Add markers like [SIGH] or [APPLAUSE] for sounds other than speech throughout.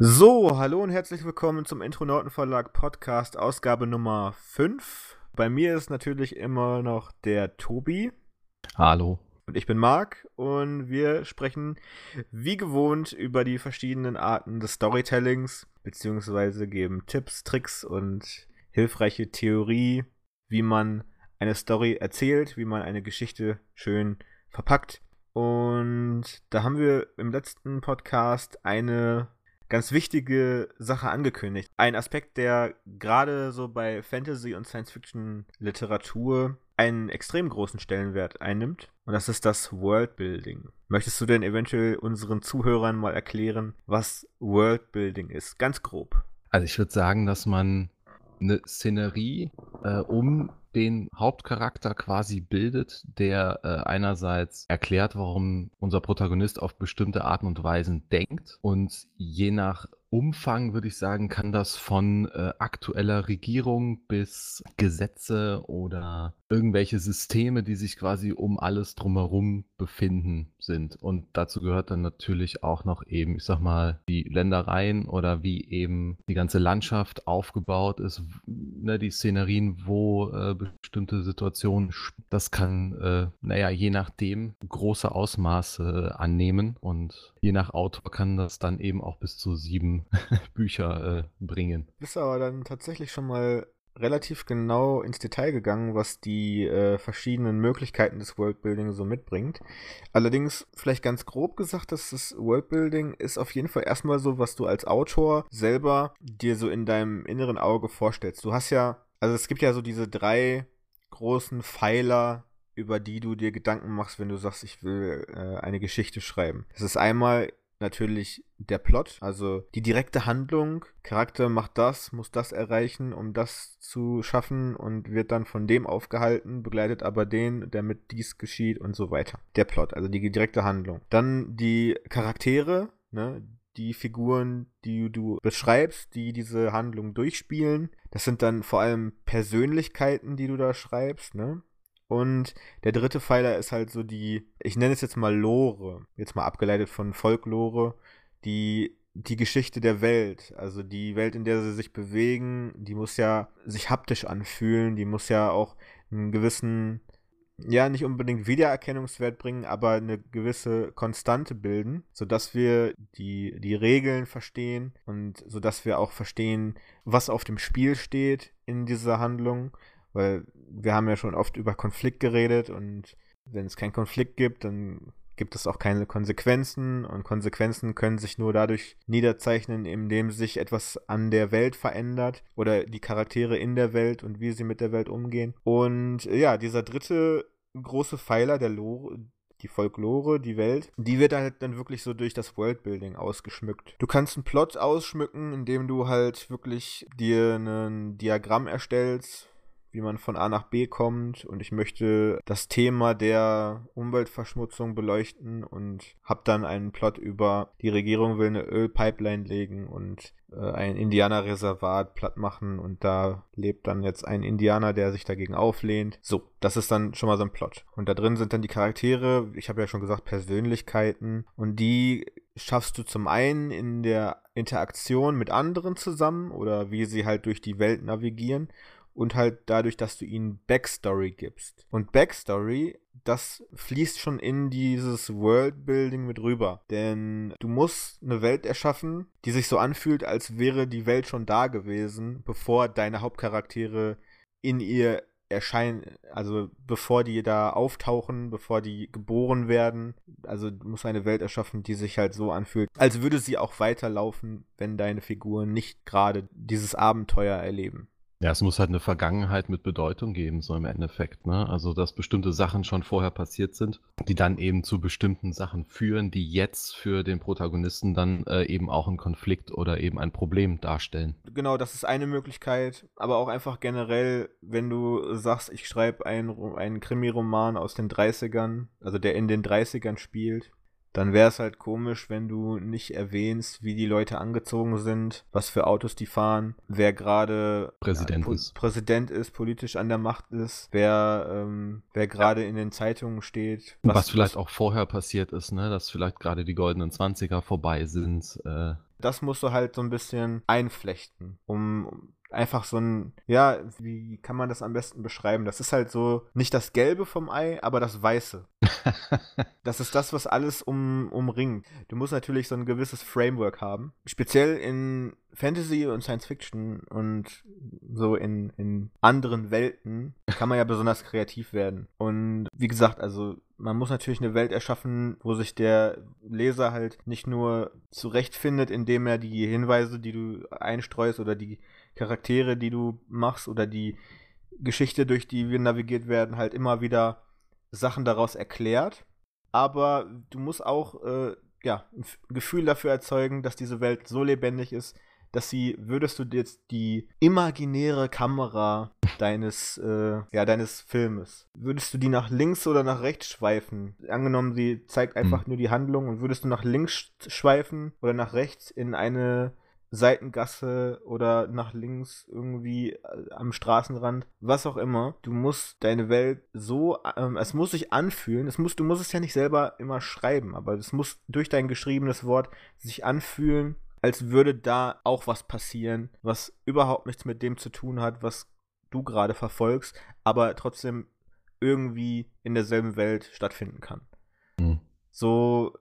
So, hallo und herzlich willkommen zum Intronauten Verlag Podcast Ausgabe Nummer 5. Bei mir ist natürlich immer noch der Tobi. Hallo. Und ich bin Marc und wir sprechen wie gewohnt über die verschiedenen Arten des Storytellings, beziehungsweise geben Tipps, Tricks und hilfreiche Theorie, wie man eine Story erzählt, wie man eine Geschichte schön verpackt. Und da haben wir im letzten Podcast eine ganz wichtige Sache angekündigt. Ein Aspekt, der gerade so bei Fantasy- und Science-Fiction-Literatur einen extrem großen Stellenwert einnimmt. Und das ist das Worldbuilding. Möchtest du denn eventuell unseren Zuhörern mal erklären, was Worldbuilding ist? Ganz grob. Also ich würde sagen, dass man eine Szenerie äh, um den Hauptcharakter quasi bildet, der äh, einerseits erklärt, warum unser Protagonist auf bestimmte Arten und Weisen denkt und je nach Umfang, würde ich sagen, kann das von äh, aktueller Regierung bis Gesetze oder irgendwelche Systeme, die sich quasi um alles drumherum befinden, sind. Und dazu gehört dann natürlich auch noch eben, ich sag mal, die Ländereien oder wie eben die ganze Landschaft aufgebaut ist, ne, die Szenerien, wo äh, bestimmte Situationen, das kann, äh, naja, je nachdem große Ausmaße annehmen und je nach Autor kann das dann eben auch bis zu sieben [LAUGHS] Bücher äh, bringen. Bist aber dann tatsächlich schon mal relativ genau ins Detail gegangen, was die äh, verschiedenen Möglichkeiten des Worldbuilding so mitbringt. Allerdings vielleicht ganz grob gesagt, dass das Worldbuilding ist auf jeden Fall erstmal so, was du als Autor selber dir so in deinem inneren Auge vorstellst. Du hast ja, also es gibt ja so diese drei großen Pfeiler, über die du dir Gedanken machst, wenn du sagst, ich will äh, eine Geschichte schreiben. Das ist einmal natürlich der Plot, also die direkte Handlung. Charakter macht das, muss das erreichen, um das zu schaffen und wird dann von dem aufgehalten, begleitet aber den, damit dies geschieht und so weiter. Der Plot, also die direkte Handlung. Dann die Charaktere, ne, die Figuren, die du beschreibst, die diese Handlung durchspielen. Das sind dann vor allem Persönlichkeiten, die du da schreibst, ne? Und der dritte Pfeiler ist halt so die, ich nenne es jetzt mal Lore, jetzt mal abgeleitet von Folklore, die die Geschichte der Welt, also die Welt, in der sie sich bewegen, die muss ja sich haptisch anfühlen, die muss ja auch einen gewissen, ja, nicht unbedingt Wiedererkennungswert bringen, aber eine gewisse Konstante bilden, sodass wir die, die Regeln verstehen und sodass wir auch verstehen, was auf dem Spiel steht in dieser Handlung weil wir haben ja schon oft über Konflikt geredet und wenn es keinen Konflikt gibt, dann gibt es auch keine Konsequenzen und Konsequenzen können sich nur dadurch niederzeichnen, indem sich etwas an der Welt verändert oder die Charaktere in der Welt und wie sie mit der Welt umgehen. Und ja, dieser dritte große Pfeiler der Lore, die Folklore, die Welt, die wird halt dann wirklich so durch das Worldbuilding ausgeschmückt. Du kannst einen Plot ausschmücken, indem du halt wirklich dir ein Diagramm erstellst, wie man von A nach B kommt. Und ich möchte das Thema der Umweltverschmutzung beleuchten und habe dann einen Plot über die Regierung will eine Ölpipeline legen und äh, ein Indianerreservat platt machen. Und da lebt dann jetzt ein Indianer, der sich dagegen auflehnt. So, das ist dann schon mal so ein Plot. Und da drin sind dann die Charaktere, ich habe ja schon gesagt, Persönlichkeiten. Und die schaffst du zum einen in der Interaktion mit anderen zusammen oder wie sie halt durch die Welt navigieren und halt dadurch, dass du ihnen Backstory gibst. Und Backstory, das fließt schon in dieses Worldbuilding mit rüber. Denn du musst eine Welt erschaffen, die sich so anfühlt, als wäre die Welt schon da gewesen, bevor deine Hauptcharaktere in ihr erscheinen, also bevor die da auftauchen, bevor die geboren werden. Also du musst eine Welt erschaffen, die sich halt so anfühlt, als würde sie auch weiterlaufen, wenn deine Figuren nicht gerade dieses Abenteuer erleben. Ja, es muss halt eine Vergangenheit mit Bedeutung geben, so im Endeffekt, ne? Also, dass bestimmte Sachen schon vorher passiert sind, die dann eben zu bestimmten Sachen führen, die jetzt für den Protagonisten dann äh, eben auch einen Konflikt oder eben ein Problem darstellen. Genau, das ist eine Möglichkeit, aber auch einfach generell, wenn du sagst, ich schreibe einen, einen Krimiroman aus den 30ern, also der in den 30ern spielt, dann wäre es halt komisch, wenn du nicht erwähnst, wie die Leute angezogen sind, was für Autos die fahren, wer gerade Präsident, ja, ist. Präsident ist, politisch an der Macht ist, wer, ähm, wer gerade ja. in den Zeitungen steht. Was, was vielleicht auch vorher passiert ist, ne? dass vielleicht gerade die goldenen Zwanziger vorbei sind. Äh, das musst du halt so ein bisschen einflechten, um einfach so ein, ja, wie kann man das am besten beschreiben? Das ist halt so nicht das Gelbe vom Ei, aber das Weiße. [LAUGHS] das ist das, was alles um, umringt. Du musst natürlich so ein gewisses Framework haben. Speziell in Fantasy und Science Fiction und so in, in anderen Welten kann man ja besonders kreativ werden. Und wie gesagt, also man muss natürlich eine Welt erschaffen, wo sich der Leser halt nicht nur zurechtfindet, indem er die Hinweise, die du einstreust oder die Charaktere, die du machst oder die Geschichte, durch die wir navigiert werden, halt immer wieder Sachen daraus erklärt. Aber du musst auch äh, ja, ein Gefühl dafür erzeugen, dass diese Welt so lebendig ist, dass sie, würdest du jetzt die imaginäre Kamera deines, äh, ja, deines Filmes, würdest du die nach links oder nach rechts schweifen? Angenommen, sie zeigt einfach hm. nur die Handlung und würdest du nach links schweifen oder nach rechts in eine Seitengasse oder nach links irgendwie äh, am Straßenrand, was auch immer. Du musst deine Welt so, ähm, es muss sich anfühlen, es muss, du musst es ja nicht selber immer schreiben, aber es muss durch dein geschriebenes Wort sich anfühlen, als würde da auch was passieren, was überhaupt nichts mit dem zu tun hat, was du gerade verfolgst, aber trotzdem irgendwie in derselben Welt stattfinden kann. Mhm. So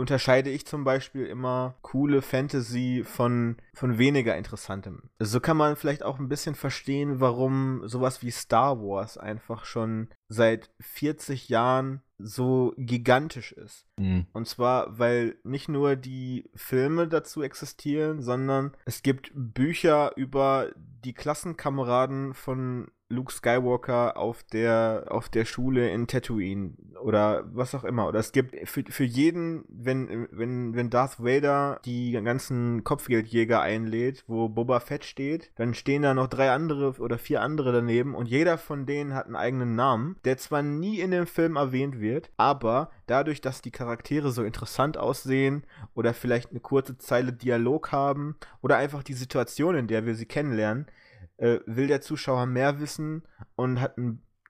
unterscheide ich zum Beispiel immer coole Fantasy von, von weniger interessantem. So kann man vielleicht auch ein bisschen verstehen, warum sowas wie Star Wars einfach schon seit 40 Jahren so gigantisch ist. Mhm. Und zwar, weil nicht nur die Filme dazu existieren, sondern es gibt Bücher über die Klassenkameraden von Luke Skywalker auf der, auf der Schule in Tatooine oder was auch immer. Oder es gibt für, für jeden, wenn, wenn, wenn Darth Vader die ganzen Kopfgeldjäger einlädt, wo Boba Fett steht, dann stehen da noch drei andere oder vier andere daneben und jeder von denen hat einen eigenen Namen, der zwar nie in dem Film erwähnt wird, aber dadurch, dass die Charaktere so interessant aussehen oder vielleicht eine kurze Zeile Dialog haben oder einfach die Situation, in der wir sie kennenlernen, äh, will der Zuschauer mehr wissen und hat,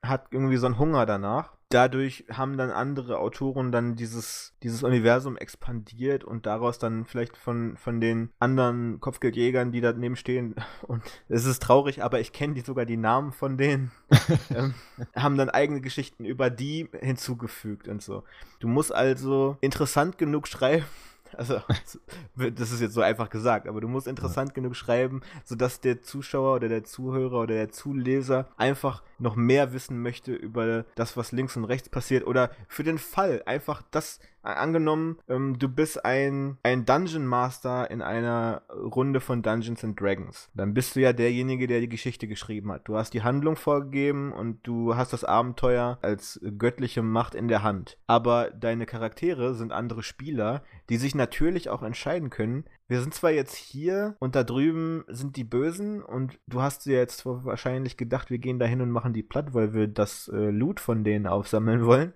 hat irgendwie so einen Hunger danach. Dadurch haben dann andere Autoren dann dieses, dieses Universum expandiert und daraus dann vielleicht von, von den anderen Kopfgeldjägern, die daneben stehen, [LAUGHS] und es ist traurig, aber ich kenne die sogar die Namen von denen, [LAUGHS] ähm, haben dann eigene Geschichten über die hinzugefügt und so. Du musst also interessant genug schreiben, also, [LAUGHS] das ist jetzt so einfach gesagt, aber du musst interessant ja. genug schreiben, sodass der Zuschauer oder der Zuhörer oder der Zuleser einfach noch mehr wissen möchte über das, was links und rechts passiert oder für den Fall einfach das angenommen, ähm, du bist ein, ein Dungeon Master in einer Runde von Dungeons and Dragons. Dann bist du ja derjenige, der die Geschichte geschrieben hat. Du hast die Handlung vorgegeben und du hast das Abenteuer als göttliche Macht in der Hand. Aber deine Charaktere sind andere Spieler, die sich natürlich auch entscheiden können, wir sind zwar jetzt hier und da drüben sind die Bösen und du hast dir jetzt wahrscheinlich gedacht, wir gehen da hin und machen die platt, weil wir das äh, Loot von denen aufsammeln wollen.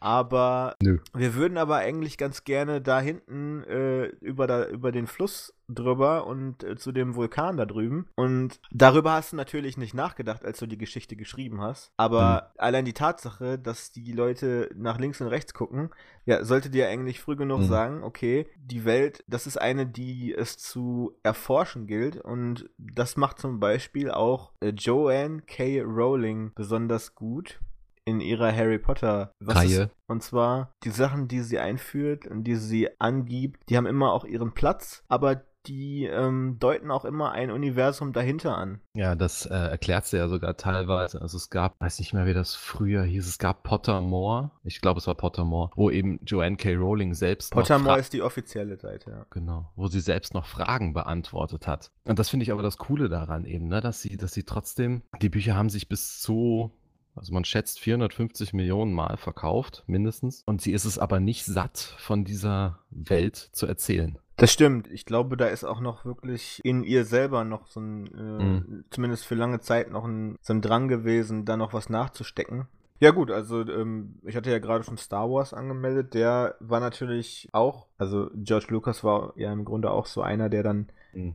Aber Nö. wir würden aber eigentlich ganz gerne da hinten äh, über, da, über den Fluss drüber und äh, zu dem Vulkan da drüben. Und darüber hast du natürlich nicht nachgedacht, als du die Geschichte geschrieben hast. Aber mhm. allein die Tatsache, dass die Leute nach links und rechts gucken, ja, sollte dir eigentlich früh genug mhm. sagen, okay, die Welt, das ist eine, die es zu erforschen gilt. Und das macht zum Beispiel auch äh, Joanne K. Rowling besonders gut in ihrer Harry Potter Reihe. Und zwar die Sachen, die sie einführt und die sie angibt, die haben immer auch ihren Platz, aber die ähm, deuten auch immer ein Universum dahinter an. Ja, das äh, erklärt sie ja sogar teilweise. Also es gab, weiß nicht mehr, wie das früher hieß, es gab Pottermore. Ich glaube, es war Pottermore, wo eben Joanne K. Rowling selbst. Pottermore ist die offizielle Seite, ja. Genau, wo sie selbst noch Fragen beantwortet hat. Und das finde ich aber das Coole daran eben, ne, dass sie, dass sie trotzdem, die Bücher haben sich bis zu also man schätzt 450 Millionen Mal verkauft, mindestens. Und sie ist es aber nicht satt, von dieser Welt zu erzählen. Das stimmt. Ich glaube, da ist auch noch wirklich in ihr selber noch so ein, äh, mhm. zumindest für lange Zeit noch ein, so ein Drang gewesen, da noch was nachzustecken. Ja gut, also ähm, ich hatte ja gerade schon Star Wars angemeldet. Der war natürlich auch, also George Lucas war ja im Grunde auch so einer, der dann.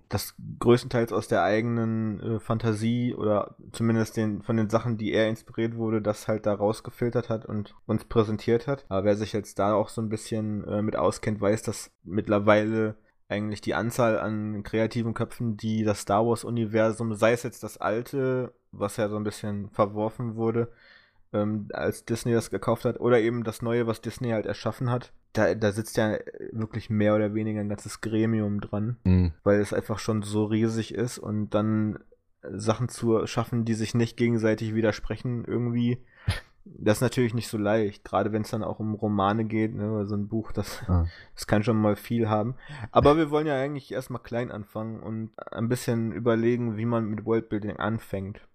Das größtenteils aus der eigenen äh, Fantasie oder zumindest den, von den Sachen, die er inspiriert wurde, das halt da rausgefiltert hat und uns präsentiert hat. Aber wer sich jetzt da auch so ein bisschen äh, mit auskennt, weiß, dass mittlerweile eigentlich die Anzahl an kreativen Köpfen, die das Star Wars-Universum, sei es jetzt das alte, was ja so ein bisschen verworfen wurde, ähm, als Disney das gekauft hat, oder eben das neue, was Disney halt erschaffen hat, da, da sitzt ja wirklich mehr oder weniger ein ganzes Gremium dran, mhm. weil es einfach schon so riesig ist und dann Sachen zu schaffen, die sich nicht gegenseitig widersprechen, irgendwie. [LAUGHS] Das ist natürlich nicht so leicht, gerade wenn es dann auch um Romane geht, ne, so ein Buch, das, ah. [LAUGHS] das kann schon mal viel haben. Aber wir wollen ja eigentlich erstmal klein anfangen und ein bisschen überlegen, wie man mit Worldbuilding anfängt.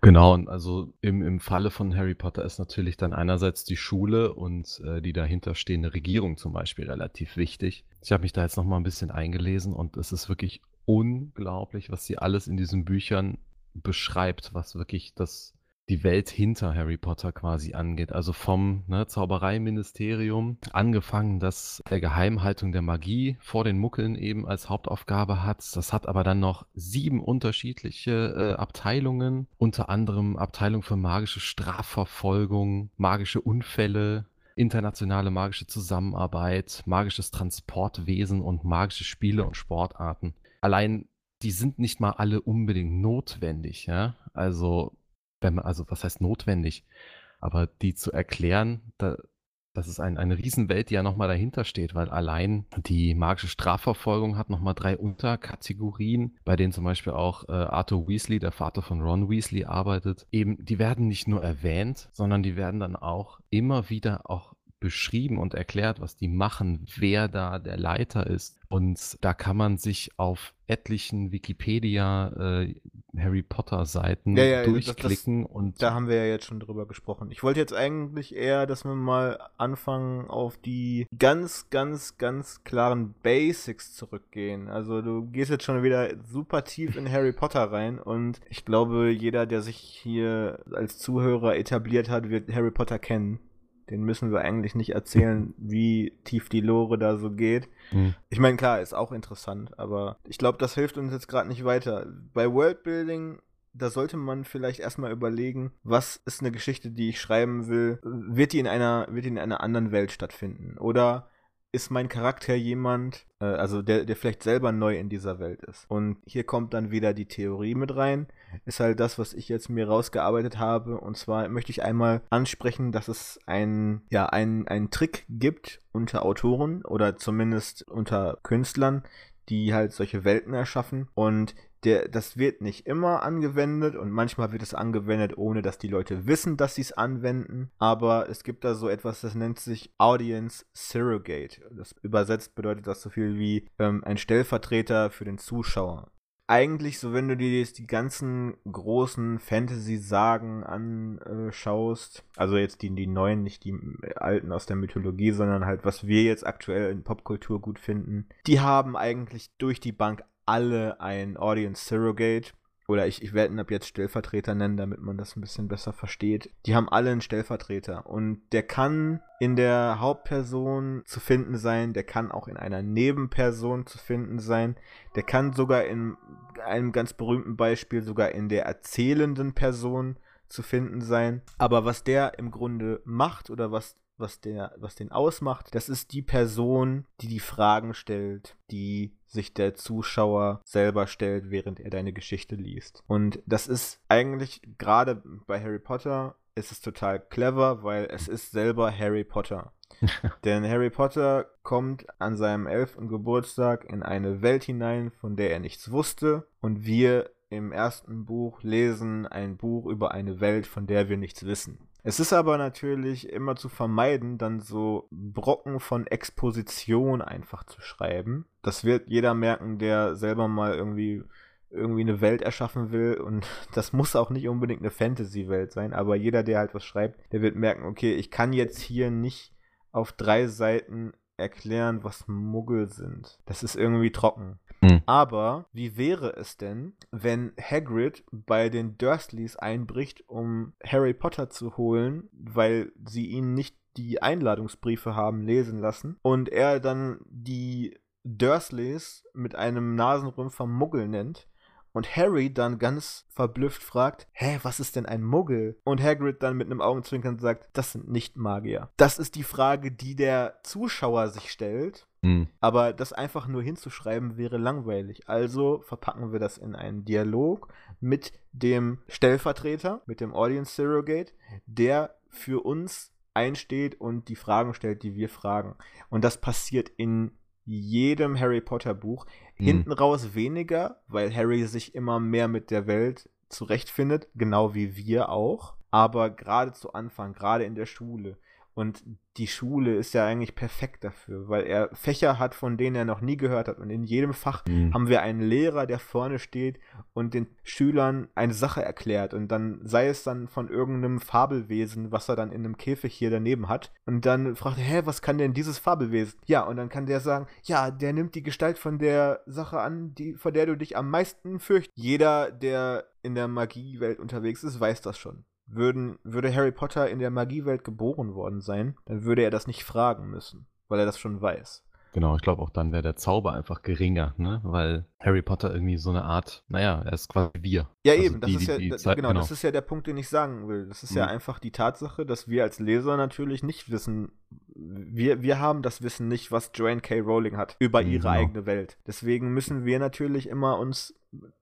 Genau, und also im, im Falle von Harry Potter ist natürlich dann einerseits die Schule und äh, die dahinterstehende Regierung zum Beispiel relativ wichtig. Ich habe mich da jetzt nochmal ein bisschen eingelesen und es ist wirklich unglaublich, was sie alles in diesen Büchern beschreibt, was wirklich das die Welt hinter Harry Potter quasi angeht. Also vom ne, Zaubereiministerium angefangen, das der Geheimhaltung der Magie vor den Muckeln eben als Hauptaufgabe hat. Das hat aber dann noch sieben unterschiedliche äh, Abteilungen, unter anderem Abteilung für magische Strafverfolgung, magische Unfälle, internationale magische Zusammenarbeit, magisches Transportwesen und magische Spiele und Sportarten. Allein die sind nicht mal alle unbedingt notwendig, ja. Also wenn man, also was heißt notwendig, aber die zu erklären, da, das ist ein, eine Riesenwelt, die ja nochmal dahinter steht, weil allein die magische Strafverfolgung hat nochmal drei Unterkategorien, bei denen zum Beispiel auch äh, Arthur Weasley, der Vater von Ron Weasley, arbeitet. Eben, die werden nicht nur erwähnt, sondern die werden dann auch immer wieder auch beschrieben und erklärt, was die machen, wer da der Leiter ist. Und da kann man sich auf etlichen Wikipedia äh, Harry Potter Seiten ja, ja, durchklicken das, das, und da haben wir ja jetzt schon drüber gesprochen. Ich wollte jetzt eigentlich eher, dass wir mal anfangen auf die ganz ganz ganz klaren Basics zurückgehen. Also du gehst jetzt schon wieder super tief in Harry Potter rein und ich glaube, jeder, der sich hier als Zuhörer etabliert hat, wird Harry Potter kennen. Den müssen wir eigentlich nicht erzählen, wie tief die Lore da so geht. Mhm. Ich meine, klar, ist auch interessant, aber ich glaube, das hilft uns jetzt gerade nicht weiter. Bei Worldbuilding da sollte man vielleicht erstmal überlegen, was ist eine Geschichte, die ich schreiben will? Wird die in einer, wird die in einer anderen Welt stattfinden? Oder ist mein Charakter jemand, äh, also der, der vielleicht selber neu in dieser Welt ist. Und hier kommt dann wieder die Theorie mit rein. Ist halt das, was ich jetzt mir rausgearbeitet habe. Und zwar möchte ich einmal ansprechen, dass es ein, ja, ein, einen Trick gibt unter Autoren oder zumindest unter Künstlern, die halt solche Welten erschaffen. Und der, das wird nicht immer angewendet und manchmal wird es angewendet, ohne dass die Leute wissen, dass sie es anwenden. Aber es gibt da so etwas, das nennt sich Audience Surrogate. Das übersetzt bedeutet das so viel wie ähm, ein Stellvertreter für den Zuschauer. Eigentlich, so wenn du dir jetzt die ganzen großen Fantasy-Sagen anschaust, also jetzt die, die neuen, nicht die alten aus der Mythologie, sondern halt, was wir jetzt aktuell in Popkultur gut finden, die haben eigentlich durch die Bank alle ein Audience Surrogate. Oder ich, ich werde ihn ab jetzt Stellvertreter nennen, damit man das ein bisschen besser versteht. Die haben alle einen Stellvertreter. Und der kann in der Hauptperson zu finden sein, der kann auch in einer Nebenperson zu finden sein. Der kann sogar in einem ganz berühmten Beispiel sogar in der erzählenden Person zu finden sein. Aber was der im Grunde macht oder was was, der, was den ausmacht, das ist die Person, die die Fragen stellt, die sich der Zuschauer selber stellt, während er deine Geschichte liest. Und das ist eigentlich gerade bei Harry Potter ist es total clever, weil es ist selber Harry Potter. [LAUGHS] Denn Harry Potter kommt an seinem elften Geburtstag in eine Welt hinein, von der er nichts wusste. Und wir im ersten Buch lesen ein Buch über eine Welt, von der wir nichts wissen. Es ist aber natürlich immer zu vermeiden, dann so Brocken von Exposition einfach zu schreiben. Das wird jeder merken, der selber mal irgendwie irgendwie eine Welt erschaffen will und [LAUGHS] das muss auch nicht unbedingt eine Fantasy-Welt sein, aber jeder, der halt was schreibt, der wird merken, okay, ich kann jetzt hier nicht auf drei Seiten erklären, was Muggel sind. Das ist irgendwie trocken. Mhm. Aber wie wäre es denn, wenn Hagrid bei den Dursleys einbricht, um Harry Potter zu holen, weil sie ihn nicht die Einladungsbriefe haben lesen lassen und er dann die Dursleys mit einem Nasenrümpfer Muggel nennt und Harry dann ganz verblüfft fragt, hä, was ist denn ein Muggel? Und Hagrid dann mit einem Augenzwinkern sagt, das sind nicht Magier. Das ist die Frage, die der Zuschauer sich stellt Hm. Aber das einfach nur hinzuschreiben wäre langweilig. Also verpacken wir das in einen Dialog mit dem Stellvertreter, mit dem Audience Surrogate, der für uns einsteht und die Fragen stellt, die wir fragen. Und das passiert in jedem Harry Potter Buch. Hm. Hinten raus weniger, weil Harry sich immer mehr mit der Welt zurechtfindet, genau wie wir auch. Aber gerade zu Anfang, gerade in der Schule. Und die Schule ist ja eigentlich perfekt dafür, weil er Fächer hat, von denen er noch nie gehört hat. Und in jedem Fach Hm. haben wir einen Lehrer, der vorne steht und den Schülern eine Sache erklärt. Und dann sei es dann von irgendeinem Fabelwesen, was er dann in einem Käfig hier daneben hat. Und dann fragt er, hä, was kann denn dieses Fabelwesen? Ja, und dann kann der sagen, ja, der nimmt die Gestalt von der Sache an, die, vor der du dich am meisten fürchtest. Jeder, der in der Magiewelt unterwegs ist, weiß das schon. Würden, würde Harry Potter in der Magiewelt geboren worden sein, dann würde er das nicht fragen müssen, weil er das schon weiß. Genau, ich glaube auch dann wäre der Zauber einfach geringer, ne? Weil Harry Potter irgendwie so eine Art, naja, er ist quasi wir. Ja, Also eben, das die- ist ja, da- Zeit- genau, genau. das ist ja der Punkt, den ich sagen will. Das ist ja Mhm. einfach die Tatsache, dass wir als Leser natürlich nicht wissen, wir, wir haben das Wissen nicht, was Joanne K. Rowling hat über Mhm, ihre genau. eigene Welt. Deswegen müssen wir natürlich immer uns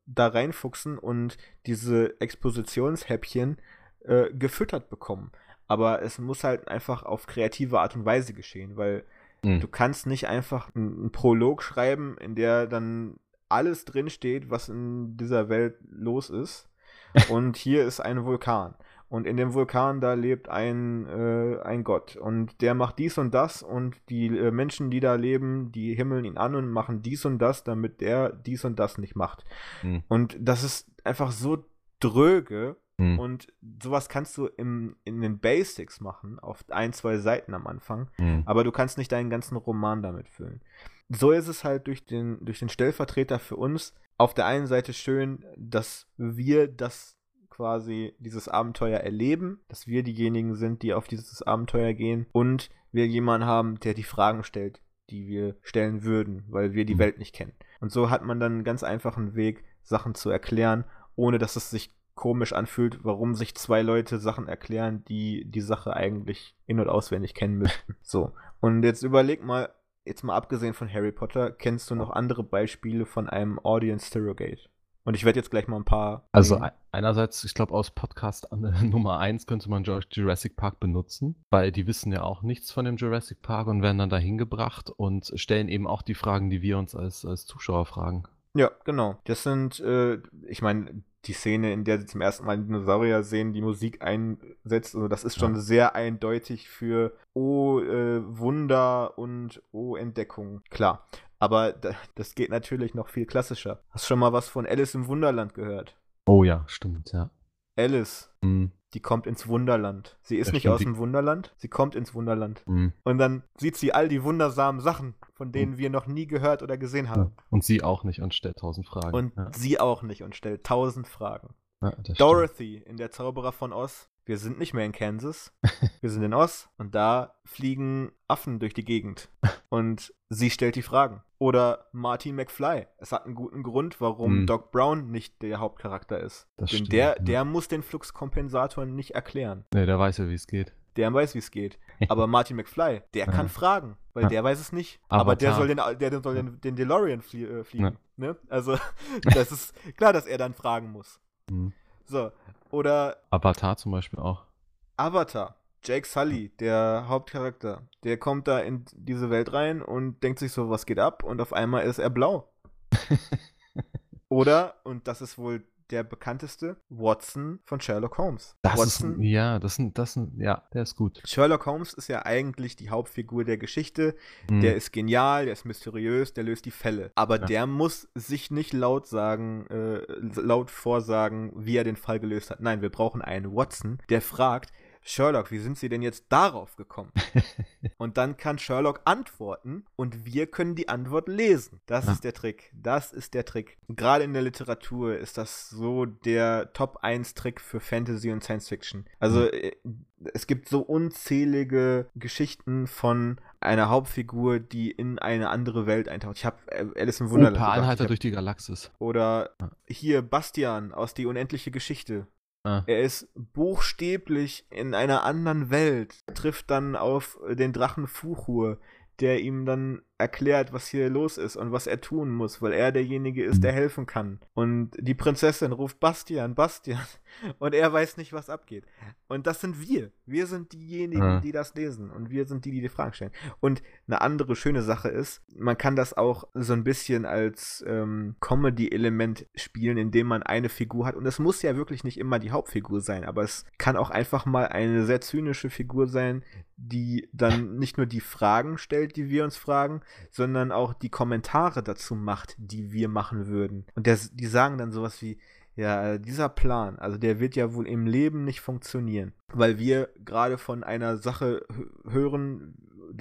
da reinfuchsen und diese Expositionshäppchen äh, gefüttert bekommen. Aber es muss halt einfach auf kreative Art und Weise geschehen, weil Mhm. Du kannst nicht einfach einen Prolog schreiben, in der dann alles drinsteht, was in dieser Welt los ist. [LAUGHS] Und hier ist ein Vulkan. Und in dem Vulkan, da lebt ein, äh, ein Gott. Und der macht dies und das. Und die äh, Menschen, die da leben, die himmeln ihn an und machen dies und das, damit der dies und das nicht macht. Mhm. Und das ist einfach so dröge. Mhm. Und sowas kannst du im, in den Basics machen, auf ein, zwei Seiten am Anfang. Mhm. Aber du kannst nicht deinen ganzen Roman damit füllen. So ist es halt durch den, durch den Stellvertreter für uns auf der einen Seite schön, dass wir das quasi dieses Abenteuer erleben, dass wir diejenigen sind, die auf dieses Abenteuer gehen und wir jemanden haben, der die Fragen stellt, die wir stellen würden, weil wir die Mhm. Welt nicht kennen. Und so hat man dann einen ganz einfachen Weg, Sachen zu erklären, ohne dass es sich komisch anfühlt, warum sich zwei Leute Sachen erklären, die die Sache eigentlich in- und auswendig kennen müssten. So. Und jetzt überleg mal, jetzt mal abgesehen von Harry Potter, kennst du noch andere Beispiele von einem Audience Surrogate? Und ich werde jetzt gleich mal ein paar. Also nehmen. ei- einerseits, ich glaube, aus Podcast [LAUGHS] Nummer 1 könnte man Ju- Jurassic Park benutzen, weil die wissen ja auch nichts von dem Jurassic Park und werden dann dahin gebracht und stellen eben auch die Fragen, die wir uns als, als Zuschauer fragen. Ja, genau. Das sind, äh, ich meine, die Szene, in der sie zum ersten Mal Dinosaurier sehen, die Musik einsetzt, also das ist schon Ja. sehr eindeutig für Oh äh, Wunder und Oh Entdeckung. Klar. Aber da, das geht natürlich noch viel klassischer. Hast schon mal was von Alice im Wunderland gehört? Oh ja, stimmt, ja. Alice, Mhm. die kommt ins Wunderland. Sie ist Ja, nicht stimmt, aus dem Wunderland, sie kommt ins Wunderland. Mhm. Und dann sieht sie all die wundersamen Sachen, von denen wir noch nie gehört oder gesehen Ja. haben. Und sie auch nicht und stellt tausend Fragen. Und ja. sie auch nicht und stellt tausend Fragen. Ja, das stimmt. Dorothy in der Zauberer von Oz. Wir sind nicht mehr in Kansas. [LAUGHS] Wir sind in Oz und da fliegen Affen durch die Gegend. Und sie stellt die Fragen. Oder Martin McFly. Es hat einen guten Grund, warum Hm. Doc Brown nicht der Hauptcharakter ist. Das Denn stimmt, der, ja. der muss den Fluxkompensator nicht erklären. Nee, der weiß ja, wie es geht. Der weiß, wie es geht. [LAUGHS] Aber Martin McFly, der kann fragen, weil der weiß es nicht. Aber der Avatar. soll den, der soll den, den DeLorean flie äh, fliegen. Ne? Also, [LAUGHS] das ist klar, dass er dann fragen muss. Mhm. So. Oder Avatar zum Beispiel auch. Avatar. Jake Sully, der Hauptcharakter, der kommt da in diese Welt rein und denkt sich so, was geht ab? Und auf einmal ist er blau. [LAUGHS] Oder, und das ist wohl der bekannteste, Watson von Sherlock Holmes. Das Watson, ist, ja, das ist, das ist, ja, der ist gut. Sherlock Holmes ist ja eigentlich die Hauptfigur der Geschichte. Mhm. Der ist genial, der ist mysteriös, der löst die Fälle. Aber Ja. der muss sich nicht laut sagen, äh, laut vorsagen, wie er den Fall gelöst hat. Nein, wir brauchen einen Watson, der fragt, Sherlock, wie sind Sie denn jetzt darauf gekommen? [LAUGHS] und dann kann Sherlock antworten und wir können die Antwort lesen. Das Ja. ist der Trick. Das ist der Trick. Gerade in der Literatur ist das so der Top 1 Trick für Fantasy und Science Fiction. Also Mhm. äh, es gibt so unzählige Geschichten von einer Hauptfigur, die in eine andere Welt eintaucht. Ich habe Alice im Wunderland. per gebracht. Anhalter durch die Galaxis. Oder hier Bastian aus Die unendliche Geschichte. Ah. Er ist buchstäblich in einer anderen Welt, trifft dann auf den Drachen Fuchur, der ihm dann erklärt, was hier los ist und was er tun muss, weil er derjenige ist, der helfen kann. Und die Prinzessin ruft Bastian, Bastian. [LAUGHS] Und er weiß nicht, was abgeht. Und das sind wir. Wir sind diejenigen, Ja. die das lesen. Und wir sind die, die die Fragen stellen. Und eine andere schöne Sache ist, man kann das auch so ein bisschen als ähm, Comedy-Element spielen, indem man eine Figur hat. Und es muss ja wirklich nicht immer die Hauptfigur sein, aber es kann auch einfach mal eine sehr zynische Figur sein, die dann nicht nur die Fragen stellt, die wir uns fragen, sondern auch die Kommentare dazu macht, die wir machen würden. Und der, die sagen dann sowas wie, ja, dieser Plan, also der wird ja wohl im Leben nicht funktionieren, weil wir gerade von einer Sache hö- hören,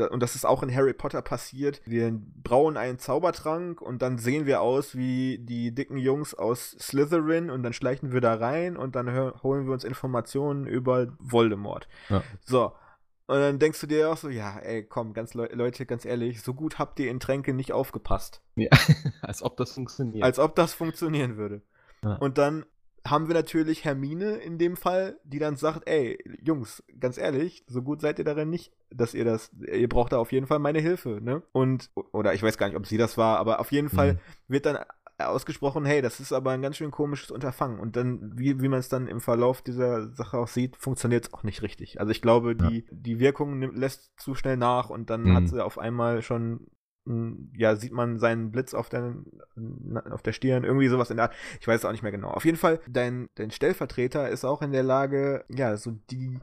und das ist auch in Harry Potter passiert. Wir brauen einen Zaubertrank und dann sehen wir aus wie die dicken Jungs aus Slytherin und dann schleichen wir da rein und dann holen wir uns Informationen über Voldemort. Ja. So. Und dann denkst du dir auch so, ja, ey, komm, ganz Leu Leute, ganz ehrlich, so gut habt ihr in Tränke nicht aufgepasst. Ja, [LAUGHS] als ob das funktioniert. Als ob das funktionieren würde. Ja. Und dann haben wir natürlich Hermine in dem Fall, die dann sagt, ey, Jungs, ganz ehrlich, so gut seid ihr darin nicht, dass ihr das, ihr braucht da auf jeden Fall meine Hilfe, ne? Und, oder ich weiß gar nicht, ob sie das war, aber auf jeden Fall Mhm. wird dann ausgesprochen, hey, das ist aber ein ganz schön komisches Unterfangen. Und dann, wie, wie man es dann im Verlauf dieser Sache auch sieht, funktioniert es auch nicht richtig. Also ich glaube, Ja. die, die Wirkung nimmt, lässt zu schnell nach und dann Mhm. hat sie auf einmal schon ja, sieht man seinen Blitz auf der, auf der Stirn, irgendwie sowas in der Art. Ich weiß es auch nicht mehr genau. Auf jeden Fall, dein, dein Stellvertreter ist auch in der Lage, ja, so die,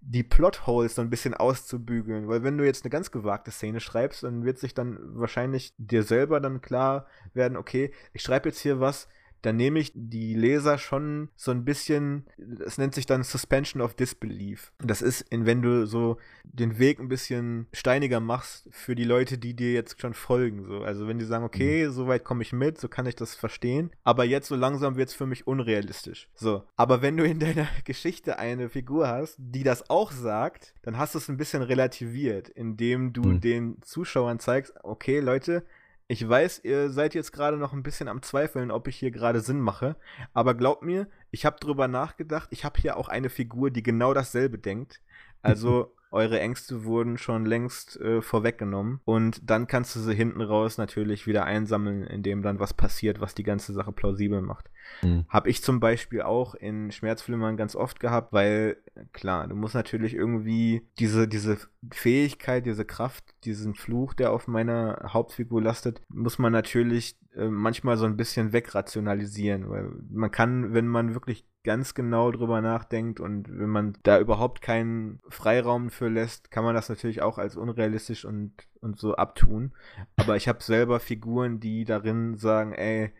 die Plotholes so ein bisschen auszubügeln. Weil wenn du jetzt eine ganz gewagte Szene schreibst, dann wird sich dann wahrscheinlich dir selber dann klar werden, okay, ich schreibe jetzt hier was, dann nehme ich die Leser schon so ein bisschen, es nennt sich dann Suspension of Disbelief. Das ist, wenn du so den Weg ein bisschen steiniger machst für die Leute, die dir jetzt schon folgen. So. Also wenn die sagen, okay, so weit komme ich mit, so kann ich das verstehen, aber jetzt so langsam wird es für mich unrealistisch. So. Aber wenn du in deiner [LAUGHS] Geschichte eine Figur hast, die das auch sagt, dann hast du es ein bisschen relativiert, indem du Mhm. den Zuschauern zeigst, okay, Leute, ich weiß, ihr seid jetzt gerade noch ein bisschen am Zweifeln, ob ich hier gerade Sinn mache, aber glaubt mir, ich habe drüber nachgedacht, ich habe hier auch eine Figur, die genau dasselbe denkt. Also eure Ängste wurden schon längst äh, vorweggenommen und dann kannst du sie hinten raus natürlich wieder einsammeln, indem dann was passiert, was die ganze Sache plausibel macht. Mhm. Habe ich zum Beispiel auch in Schmerzflimmern ganz oft gehabt, weil, klar, du musst natürlich irgendwie diese, diese Fähigkeit, diese Kraft, diesen Fluch, der auf meiner Hauptfigur lastet, muss man natürlich äh, manchmal so ein bisschen wegrationalisieren, weil man kann, wenn man wirklich ganz genau drüber nachdenkt und wenn man da überhaupt keinen Freiraum für lässt, kann man das natürlich auch als unrealistisch und, und so abtun. Aber ich habe selber Figuren, die darin sagen, ey,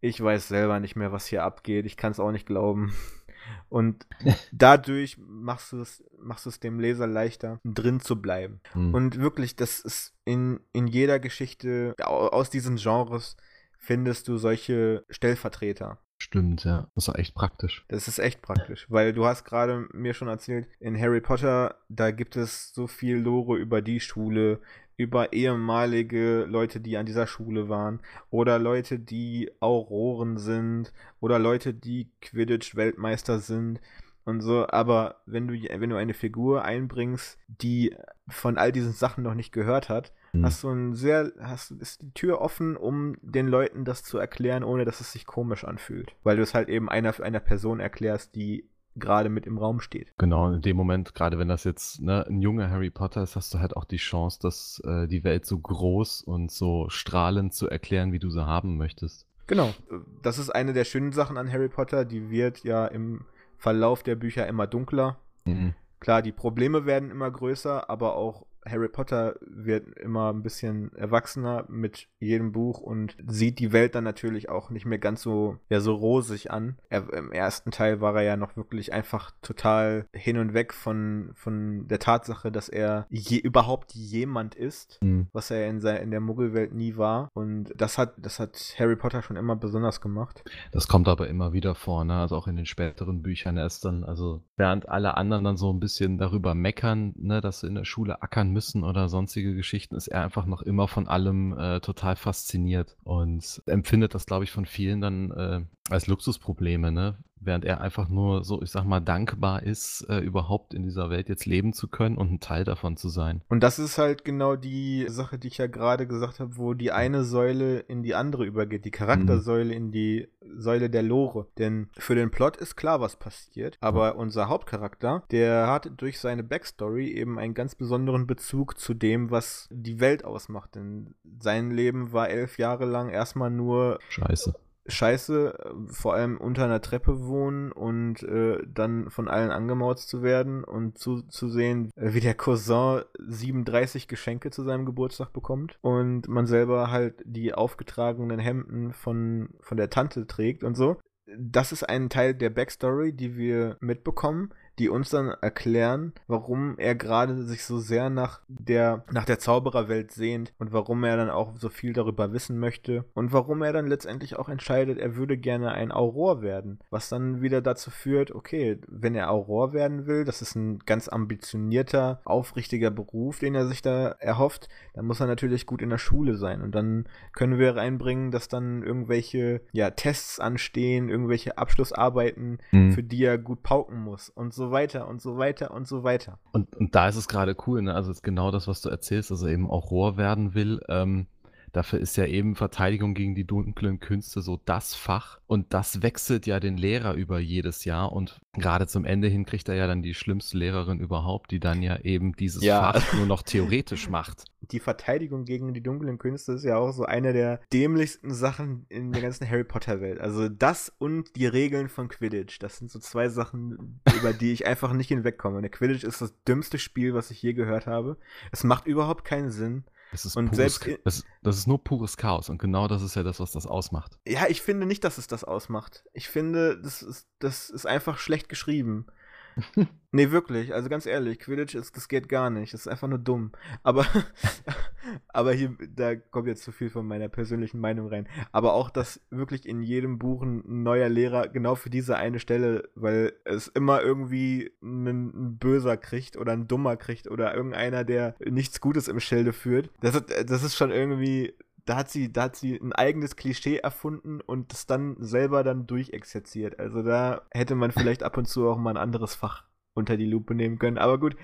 ich weiß selber nicht mehr, was hier abgeht. Ich kann es auch nicht glauben. [LAUGHS] Und [LAUGHS] dadurch machst du es machst es dem Leser leichter, drin zu bleiben. Mhm. Und wirklich, das ist in, in jeder Geschichte au- aus diesen Genres findest du solche Stellvertreter. Stimmt, ja. Das ist echt praktisch. Das ist echt praktisch, weil du hast gerade mir schon erzählt, in Harry Potter, da gibt es so viel Lore über die Schule, über ehemalige Leute, die an dieser Schule waren, oder Leute, die Auroren sind, oder Leute, die Quidditch-Weltmeister sind und so. Aber wenn du, wenn du eine Figur einbringst, die von all diesen Sachen noch nicht gehört hat, Mhm. hast du ein sehr, hast ist die Tür offen, um den Leuten das zu erklären, ohne dass es sich komisch anfühlt. Weil du es halt eben einer einer Person erklärst, die gerade mit im Raum steht. Genau, in dem Moment, gerade wenn das jetzt ne, ein junger Harry Potter ist, hast du halt auch die Chance, dass äh, die Welt so groß und so strahlend zu erklären, wie du sie haben möchtest. Genau. Das ist eine der schönen Sachen an Harry Potter. Die wird ja im Verlauf der Bücher immer dunkler. Mhm. Klar, die Probleme werden immer größer, aber auch Harry Potter wird immer ein bisschen erwachsener mit jedem Buch und sieht die Welt dann natürlich auch nicht mehr ganz so, ja, so rosig an. Er, Im ersten Teil war er ja noch wirklich einfach total hin und weg von, von der Tatsache, dass er je, überhaupt jemand ist Mhm. was er in, sei- in der Muggelwelt nie war. Und das hat, das hat Harry Potter schon immer besonders gemacht. Das kommt aber immer wieder vor, ne? Also auch in den späteren Büchern erst dann, also während alle anderen dann so ein bisschen darüber meckern, ne, dass sie in der Schule ackern müssen oder sonstige Geschichten, ist er einfach noch immer von allem äh, total fasziniert und empfindet das, glaube ich, von vielen dann äh, als Luxusprobleme, ne? während er einfach nur so, ich sag mal, dankbar ist, äh, überhaupt in dieser Welt jetzt leben zu können und ein Teil davon zu sein. Und das ist halt genau die Sache, die ich ja gerade gesagt habe, wo die eine Säule in die andere übergeht, die Charaktersäule mhm. in die Säule der Lore. Denn für den Plot ist klar, was passiert, aber unser Hauptcharakter, der hat durch seine Backstory eben einen ganz besonderen Bezug zu dem, was die Welt ausmacht. Denn sein Leben war elf Jahre lang erstmal nur Scheiße scheiße, äh, vor allem unter einer Treppe wohnen und äh, dann von allen angemauzt zu werden und zu, zu sehen, äh, wie der Cousin 37 Geschenke zu seinem Geburtstag bekommt und man selber halt die aufgetragenen Hemden von, von der Tante trägt und so. Das ist ein Teil der Backstory, die wir mitbekommen die uns dann erklären, warum er gerade sich so sehr nach der, nach der Zaubererwelt sehnt und warum er dann auch so viel darüber wissen möchte und warum er dann letztendlich auch entscheidet, er würde gerne ein Auror werden. Was dann wieder dazu führt, okay, wenn er Auror werden will, das ist ein ganz ambitionierter, aufrichtiger Beruf, den er sich da erhofft, dann muss er natürlich gut in der Schule sein. Und dann können wir reinbringen, dass dann irgendwelche ja, Tests anstehen, irgendwelche Abschlussarbeiten, mhm. für die er gut pauken muss und so weiter und so weiter und so weiter. Und, und da ist es gerade cool, ne? Also ist genau das, was du erzählst, dass er eben auch Rohr werden will. Ähm, Dafür ist ja eben Verteidigung gegen die dunklen Künste so das Fach. Und das wechselt ja den Lehrer über jedes Jahr. Und gerade zum Ende hin kriegt er ja dann die schlimmste Lehrerin überhaupt, die dann ja eben dieses ja. Fach nur noch theoretisch [LAUGHS] macht. Die Verteidigung gegen die dunklen Künste ist ja auch so eine der dämlichsten Sachen in der ganzen Harry Potter-Welt. Also das und die Regeln von Quidditch. Das sind so zwei Sachen, über die ich einfach nicht hinwegkomme. Der Quidditch ist das dümmste Spiel, was ich je gehört habe. Es macht überhaupt keinen Sinn. Das ist, und pures, selbst, das, das, ist nur pures Chaos und genau das ist ja das, was das ausmacht. Ja, ich finde nicht, dass es das ausmacht. Ich finde, das ist, das ist einfach schlecht geschrieben. [LAUGHS] nee, wirklich. Also ganz ehrlich, Quidditch ist, das geht gar nicht. Das ist einfach nur dumm. Aber, [LAUGHS] aber hier, da kommt jetzt zu viel von meiner persönlichen Meinung rein. Aber auch, dass wirklich in jedem Buch ein neuer Lehrer genau für diese eine Stelle, weil es immer irgendwie einen, ein Böser kriegt oder ein Dummer kriegt oder irgendeiner, der nichts Gutes im Schilde führt. Das, das ist schon irgendwie da hat sie, da hat sie ein eigenes Klischee erfunden und das dann selber dann durchexerziert. Also da hätte man vielleicht ab und zu auch mal ein anderes Fach unter die Lupe nehmen können. Aber gut.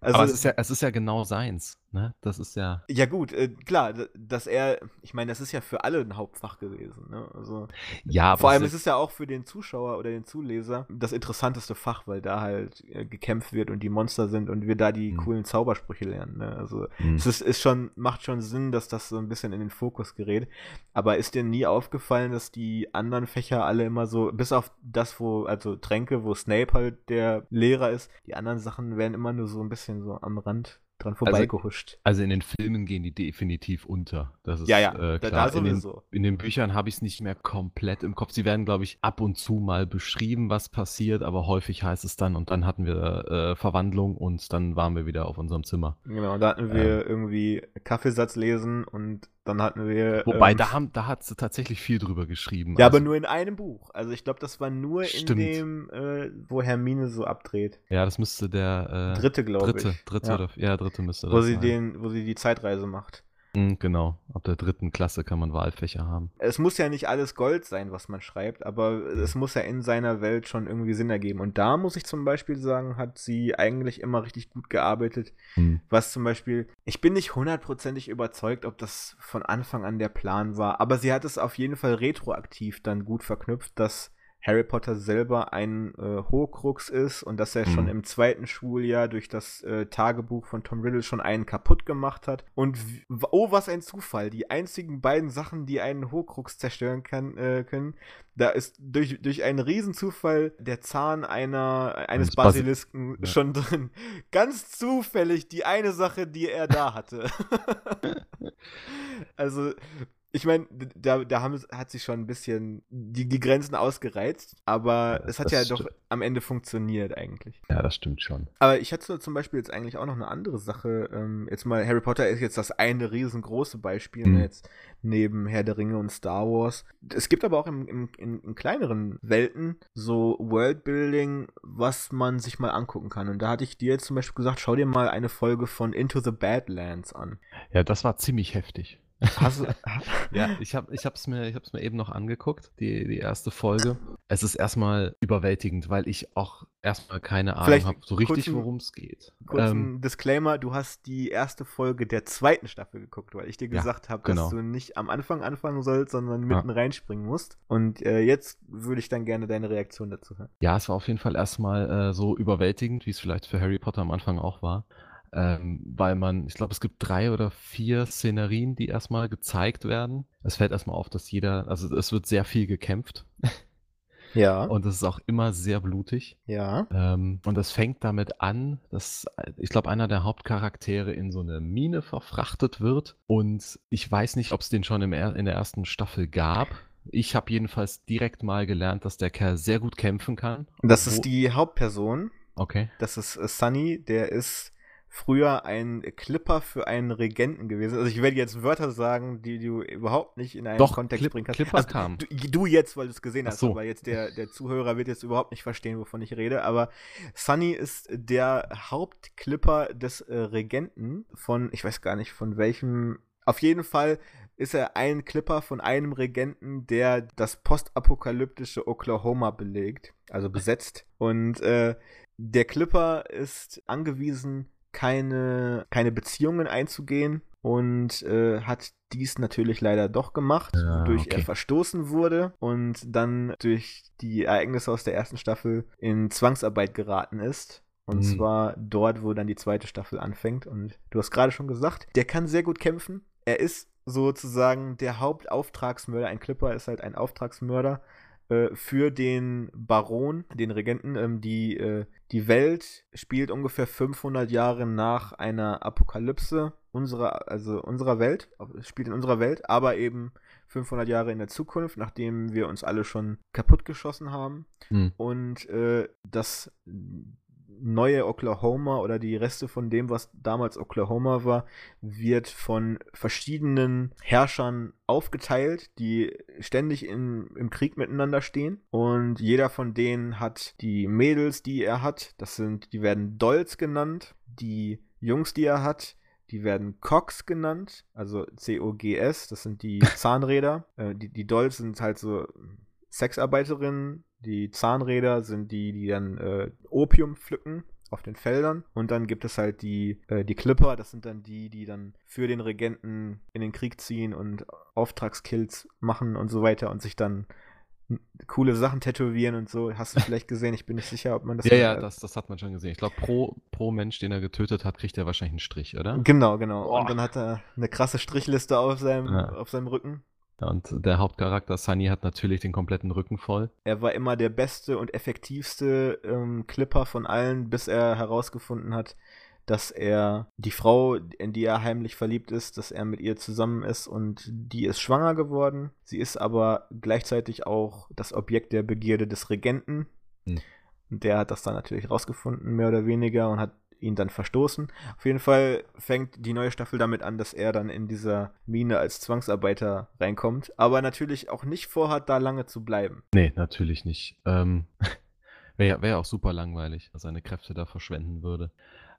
Also, Aber es ist, ja, es ist ja genau seins. Ne? Das ist ja. Ja, gut, äh, klar, dass er, ich meine, das ist ja für alle ein Hauptfach gewesen. Ne? Also, ja, vor allem ist es ja auch für den Zuschauer oder den Zuleser das interessanteste Fach, weil da halt äh, gekämpft wird und die Monster sind und wir da die mhm. coolen Zaubersprüche lernen. Ne? Also, mhm. es ist, ist schon, macht schon Sinn, dass das so ein bisschen in den Fokus gerät. Aber ist dir nie aufgefallen, dass die anderen Fächer alle immer so, bis auf das, wo, also Tränke, wo Snape halt der Lehrer ist, die anderen Sachen werden immer nur so ein bisschen so am Rand dran also, vorbeigehuscht. Also, also, in den Filmen gehen die definitiv unter. Das ist ja, ja, äh, klar. Da, da in, den, in, den, Büchern habe ich es nicht mehr komplett im Kopf. Sie werden, glaube ich, ab und zu mal beschrieben, was passiert, aber häufig heißt es dann und dann hatten wir äh, Verwandlung und dann waren wir wieder auf unserem Zimmer. Genau, da hatten wir ähm, irgendwie Kaffeesatz lesen und dann hatten wir. Wobei, ähm, da, haben, da hat sie tatsächlich viel drüber geschrieben. Ja, also, aber nur in einem Buch. Also ich glaube, das war nur stimmt. in dem, äh, wo Hermine so abdreht. Ja, das müsste der äh, dritte, glaube ich. Dritte, dritte ja. oder ja, dritte müsste wo das sie sein. Den, wo sie die Zeitreise macht. Mhm, genau, ab der dritten Klasse kann man Wahlfächer haben. Es muss ja nicht alles Gold sein, was man schreibt, aber es muss ja in seiner Welt schon irgendwie Sinn ergeben. Und da muss ich zum Beispiel sagen, hat sie eigentlich immer richtig gut gearbeitet. Hm. Was zum Beispiel, ich bin nicht hundertprozentig überzeugt, ob das von Anfang an der Plan war, aber sie hat es auf jeden Fall retroaktiv dann gut verknüpft, dass Harry Potter selber ein äh, Horcrux ist und dass er mhm. schon im zweiten Schuljahr durch das äh, Tagebuch von Tom Riddle schon einen kaputt gemacht hat. Und oh, was ein Zufall. Die einzigen beiden Sachen, die einen Horcrux zerstören kann, äh, können, da ist durch, durch einen Riesenzufall der Zahn einer, eines Basilisken ja. schon drin. Ganz zufällig die eine Sache, die er da hatte. [LAUGHS] also ich meine, da, da haben, hat sich schon ein bisschen die, die Grenzen ausgereizt, aber ja, es hat ja doch am Ende funktioniert eigentlich. Ja, das stimmt schon. Aber ich hatte zum Beispiel jetzt eigentlich auch noch eine andere Sache. Ähm, jetzt mal, Harry Potter ist jetzt das eine riesengroße Beispiel, mhm. jetzt neben Herr der Ringe und Star Wars. Es gibt aber auch im, im, in, in kleineren Welten so Worldbuilding, was man sich mal angucken kann. Und da hatte ich dir jetzt zum Beispiel gesagt, schau dir mal eine Folge von Into the Badlands an. Ja, das war ziemlich heftig. Hast, [LAUGHS] ja, ich habe es mir, ich mir eben noch angeguckt, die, die erste Folge. Es ist erstmal überwältigend, weil ich auch erstmal keine Ahnung habe, so richtig, worum es geht. Kurzen ähm, Disclaimer, du hast die erste Folge der zweiten Staffel geguckt, weil ich dir gesagt ja, habe, genau. dass du nicht am Anfang anfangen sollst, sondern mitten ja. reinspringen musst. Und äh, jetzt würde ich dann gerne deine Reaktion dazu hören. Ja, es war auf jeden Fall erstmal äh, so überwältigend, wie es vielleicht für Harry Potter am Anfang auch war. Ähm, weil man, ich glaube, es gibt drei oder vier Szenerien, die erstmal gezeigt werden. Es fällt erstmal auf, dass jeder, also es wird sehr viel gekämpft. Ja. Und es ist auch immer sehr blutig. Ja. Ähm, und es fängt damit an, dass ich glaube, einer der Hauptcharaktere in so eine Mine verfrachtet wird. Und ich weiß nicht, ob es den schon im er in der ersten Staffel gab. Ich habe jedenfalls direkt mal gelernt, dass der Kerl sehr gut kämpfen kann. Das ist die Hauptperson. Okay. Das ist äh, Sunny, der ist früher ein Clipper für einen Regenten gewesen. Also ich werde jetzt Wörter sagen, die du überhaupt nicht in einen Doch, Kontext Clip, bringen kannst. Clipper also, kam. Du, du, jetzt, weil du es gesehen hast, so. aber jetzt der, der Zuhörer wird jetzt überhaupt nicht verstehen, wovon ich rede. Aber Sunny ist der Hauptclipper des äh, Regenten von, ich weiß gar nicht von welchem, auf jeden Fall ist er ein Clipper von einem Regenten, der das postapokalyptische Oklahoma belegt, also besetzt. Und äh, der Clipper ist angewiesen, keine, keine Beziehungen einzugehen und äh, hat dies natürlich leider doch gemacht, ja, wodurch okay. er verstoßen wurde und dann durch die Ereignisse aus der ersten Staffel in Zwangsarbeit geraten ist. Und mhm. zwar dort, wo dann die zweite Staffel anfängt. Und du hast gerade schon gesagt, der kann sehr gut kämpfen. Er ist sozusagen der Hauptauftragsmörder. Ein Clipper ist halt ein Auftragsmörder für den Baron, den Regenten. Ähm, die, äh, die Welt spielt ungefähr 500 Jahre nach einer Apokalypse unserer, also unserer Welt, spielt in unserer Welt, aber eben 500 Jahre in der Zukunft, nachdem wir uns alle schon kaputtgeschossen haben. Hm. Und äh, das neue Oklahoma oder die Reste von dem, was damals Oklahoma war, wird von verschiedenen Herrschern aufgeteilt, die ständig in, im Krieg miteinander stehen. Und jeder von denen hat die Mädels, die er hat. Das sind, die werden Dolls genannt. Die Jungs, die er hat, die werden Cox genannt, also C-O-G-S, das sind die [LAUGHS] Zahnräder. Äh, die, die Dolls sind halt so Sexarbeiterinnen, die Zahnräder sind die, die dann äh, Opium pflücken auf den Feldern. Und dann gibt es halt die, äh, die Clipper, das sind dann die, die dann für den Regenten in den Krieg ziehen und Auftragskills machen und so weiter und sich dann coole Sachen tätowieren und so. Hast du vielleicht gesehen? Ich bin nicht sicher, ob man das. ja, ja, das, das hat man schon gesehen. Ich glaube, pro, pro Mensch, den er getötet hat, kriegt er wahrscheinlich einen Strich, oder? Genau, genau. Oh. Und dann hat er eine krasse Strichliste auf seinem, ja. auf seinem Rücken. Und der Hauptcharakter Sunny hat natürlich den kompletten Rücken voll. Er war immer der beste und effektivste ähm, Clipper von allen, bis er herausgefunden hat, dass er die Frau, in die er heimlich verliebt ist, dass er mit ihr zusammen ist und die ist schwanger geworden. Sie ist aber gleichzeitig auch das Objekt der Begierde des Regenten. Hm. Und der hat das dann natürlich rausgefunden, mehr oder weniger, und hat ihn dann verstoßen. Auf jeden Fall fängt die neue Staffel damit an, dass er dann in dieser Mine als Zwangsarbeiter reinkommt, aber natürlich auch nicht vorhat, da lange zu bleiben. Nee, natürlich nicht. Ähm, Wäre [LAUGHS] wär auch super langweilig, dass er seine Kräfte da verschwenden würde.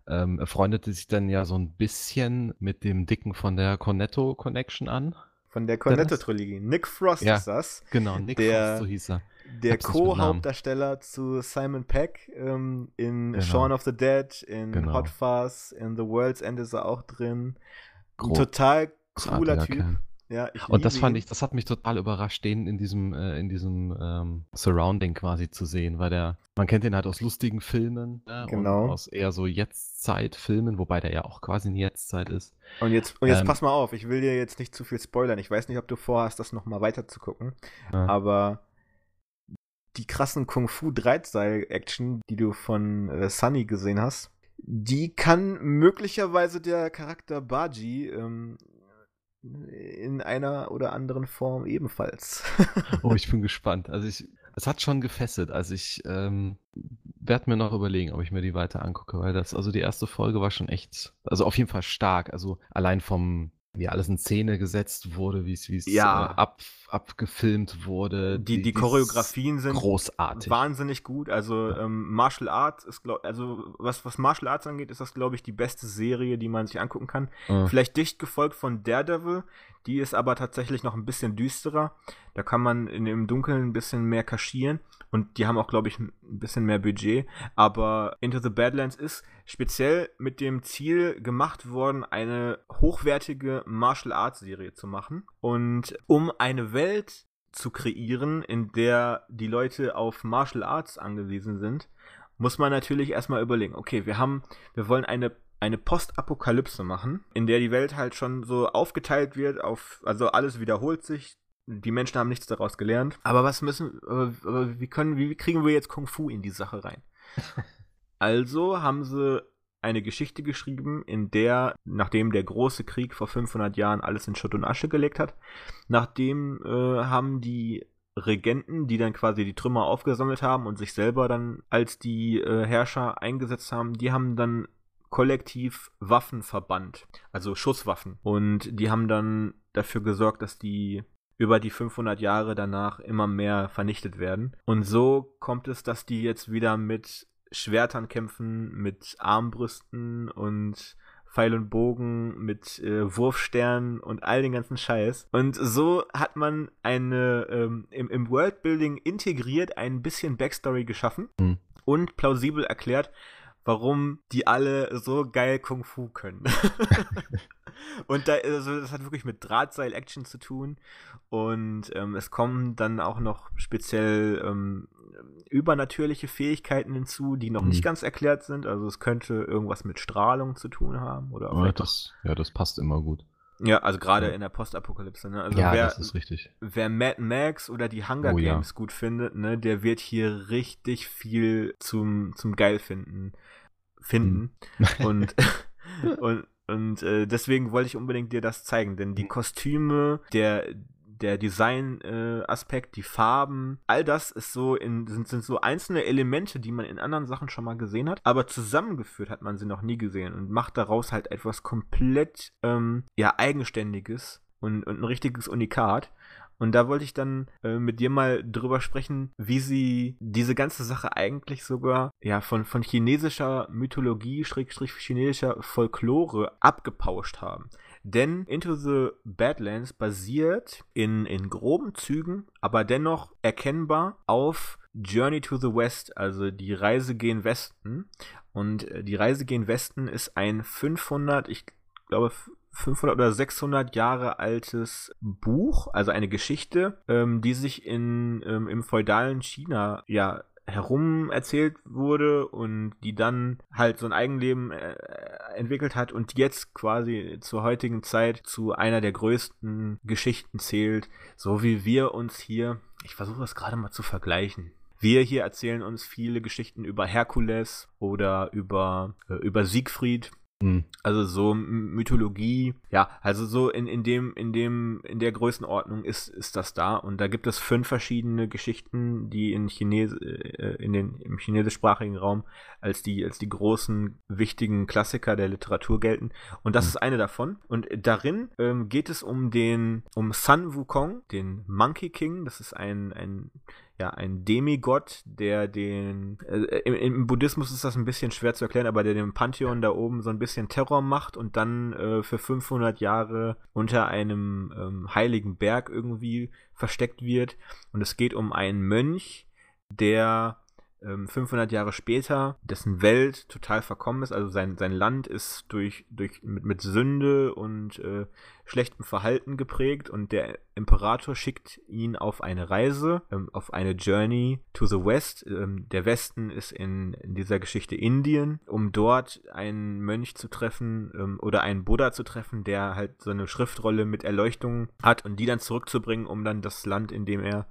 Ähm, er freundete sich dann ja so ein bisschen mit dem Dicken von der Cornetto Connection an. Von der Cornetto-Trilogie. Nick Frost ja, ist das. Genau, Nick der, Frost, so hieß er der Co-Hauptdarsteller zu Simon Peck ähm, in genau. Shaun of the Dead, in genau. Hot Fuzz, in The World's End ist er auch drin. Ein total cooler Typ. Kerl. Ja, und das fand ich, das hat mich total überrascht, den in diesem, äh, in diesem ähm, Surrounding quasi zu sehen, weil der, man kennt den halt aus lustigen Filmen äh, genau. aus eher so Jetztzeit-Filmen, wobei der ja auch quasi in Jetztzeit ist. Und jetzt, und jetzt ähm, pass mal auf, ich will dir jetzt nicht zu viel spoilern. Ich weiß nicht, ob du vorhast, das nochmal weiter zu gucken, ja. aber die krassen Kung Fu Dreitseil-Action, die du von äh, Sunny gesehen hast, die kann möglicherweise der Charakter Baji ähm, in einer oder anderen Form ebenfalls. oh, ich [LAUGHS] bin gespannt. Also ich, es hat schon gefesselt. Also ich ähm, werde mir noch überlegen, ob ich mir die weiter angucke, weil das, also die erste Folge war schon echt, also auf jeden Fall stark. Also allein vom, wie alles in Szene gesetzt wurde, wie es wie es Ja. äh, ab, abgefilmt wurde. Die, die dieses Choreografien sind großartig. wahnsinnig gut. Also ähm, Martial Arts ist, glaub, also was, was Martial Arts angeht, ist das, glaube ich, die beste Serie, die man sich angucken kann. Äh, Vielleicht dicht gefolgt von Daredevil, die ist aber tatsächlich noch ein bisschen düsterer. Da kann man in, im Dunkeln ein bisschen mehr kaschieren und die haben auch, glaube ich, ein bisschen mehr Budget. Aber Into the Badlands ist speziell mit dem Ziel gemacht worden, eine hochwertige Martial Arts Serie zu machen. Und um eine Welt zu kreieren, in der die Leute auf Martial Arts angewiesen sind, muss man natürlich erstmal überlegen, okay, wir haben, wir wollen eine, eine Postapokalypse machen, in der die Welt halt schon so aufgeteilt wird auf, also alles wiederholt sich, die Menschen haben nichts daraus gelernt. Aber was müssen, aber, aber wie können, wie kriegen wir jetzt Kung Fu in die Sache rein? [LAUGHS] also haben sie eine Geschichte geschrieben, in der, nachdem der große Krieg vor 500 Jahren alles in Schutt und Asche gelegt hat, nachdem äh, haben die Regenten, die dann quasi die Trümmer aufgesammelt haben und sich selber dann als die äh, Herrscher eingesetzt haben, die haben dann kollektiv Waffen verbannt, also Schusswaffen. Und die haben dann dafür gesorgt, dass die über die 500 Jahre danach immer mehr vernichtet werden. Und so kommt es, dass die jetzt wieder mit Schwertern kämpfen, mit Armbrüsten und Pfeil und Bogen, mit äh, Wurfsternen und all den ganzen Scheiß. Und so hat man eine ähm, im, im Worldbuilding integriert ein bisschen Backstory geschaffen Hm. und plausibel erklärt, warum die alle so geil Kung Fu können. [LAUGHS] und da, also das hat wirklich mit Drahtseil-Action zu tun. Und ähm, es kommen dann auch noch speziell ähm, übernatürliche Fähigkeiten hinzu, die noch Mhm. nicht ganz erklärt sind. Also es könnte irgendwas mit Strahlung zu tun haben. Oder ja, das, ja, das passt immer gut. Ja, also gerade Ja. in der Postapokalypse. Ne? Also ja, wer, das ist richtig. wer Mad Max oder die Hunger Oh ja. Games gut findet, ne, der wird hier richtig viel zum, zum geil finden. Finden. Mhm. Und, [LAUGHS] und, und äh, deswegen wollte ich unbedingt dir das zeigen, denn die Kostüme, der, der Design-Aspekt, die Farben, all das ist so in, sind, sind so einzelne Elemente, die man in anderen Sachen schon mal gesehen hat, aber zusammengeführt hat man sie noch nie gesehen und macht daraus halt etwas komplett ähm, ja, eigenständiges und, und ein richtiges Unikat. Und da wollte ich dann äh, mit dir mal drüber sprechen, wie sie diese ganze Sache eigentlich sogar ja von, von chinesischer Mythologie, Schrägstrich chinesischer Folklore abgepauscht haben. Denn Into the Badlands basiert in, in groben Zügen, aber dennoch erkennbar auf Journey to the West, also die Reise gen Westen. Und äh, die Reise gen Westen ist ein 500, ich glaube 500 oder 600 Jahre altes Buch, also eine Geschichte, ähm, die sich in, ähm, im feudalen China ja herum erzählt wurde und die dann halt so ein Eigenleben äh, entwickelt hat und jetzt quasi zur heutigen Zeit zu einer der größten Geschichten zählt, so wie wir uns hier, ich versuche das gerade mal zu vergleichen. Wir hier erzählen uns viele Geschichten über Herkules oder über, äh, über Siegfried Hm. also so Mythologie, ja, also so in, in dem, in dem, in der Größenordnung ist, ist das da. Und da gibt es fünf verschiedene Geschichten, die in Chines äh, in den, im chinesischsprachigen Raum als die, als die großen, wichtigen Klassiker der Literatur gelten. Und das Mhm. ist eine davon. Und darin ähm, geht es um den, um Sun Wukong, den Monkey King. Das ist ein, ein ja, ein Demigott, der den, äh, im, im Buddhismus ist das ein bisschen schwer zu erklären, aber der dem Pantheon da oben so ein bisschen Terror macht und dann äh, für 500 Jahre unter einem ähm, heiligen Berg irgendwie versteckt wird. Und es geht um einen Mönch, der 500 Jahre später, dessen Welt total verkommen ist, also sein, sein Land ist durch, durch, mit, mit Sünde und äh, schlechtem Verhalten geprägt und der Imperator schickt ihn auf eine Reise, ähm, auf eine Journey to the West. Ähm, der Westen ist in, in dieser Geschichte Indien, um dort einen Mönch zu treffen ähm, oder einen Buddha zu treffen, der halt so eine Schriftrolle mit Erleuchtung hat und die dann zurückzubringen, um dann das Land, in dem er,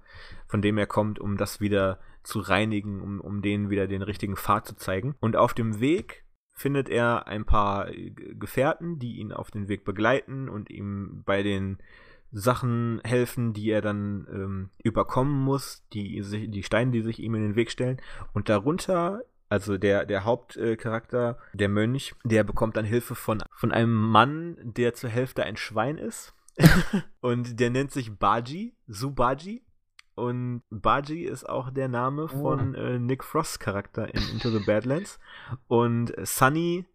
von dem er kommt, um das wieder zu reinigen, um, um denen wieder den richtigen Pfad zu zeigen. Und auf dem Weg findet er ein paar Gefährten, die ihn auf den Weg begleiten und ihm bei den Sachen helfen, die er dann ähm, überkommen muss, die, die Steine, die sich ihm in den Weg stellen. Und darunter, also der, der Hauptcharakter, der Mönch, der bekommt dann Hilfe von, von einem Mann, der zur Hälfte ein Schwein ist. [LAUGHS] und der nennt sich Baji, Subaji. Und Baji ist auch der Name von oh. äh, Nick Frosts Charakter in Into the Badlands. Und Sunny,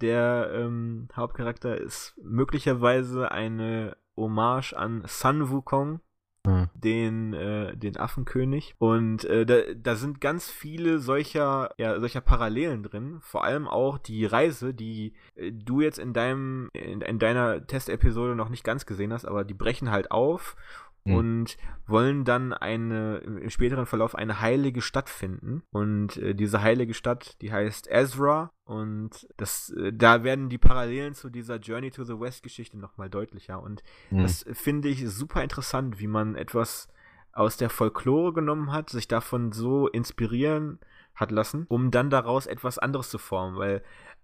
der ähm, Hauptcharakter, ist möglicherweise eine Hommage an Sun Wukong, hm. den, äh, den Affenkönig. Und äh, da, da sind ganz viele solcher, ja, solcher Parallelen drin. Vor allem auch die Reise, die äh, du jetzt in deinem, in, in deiner Testepisode noch nicht ganz gesehen hast, aber die brechen halt auf. Und wollen dann eine im späteren Verlauf eine heilige Stadt finden. Und äh, diese heilige Stadt, die heißt Ezra. Und das äh, da werden die Parallelen zu dieser Journey to the West Geschichte noch mal deutlicher. Und mhm. das finde ich super interessant, wie man etwas aus der Folklore genommen hat, sich davon so inspirieren hat lassen, um dann daraus etwas anderes zu formen, weil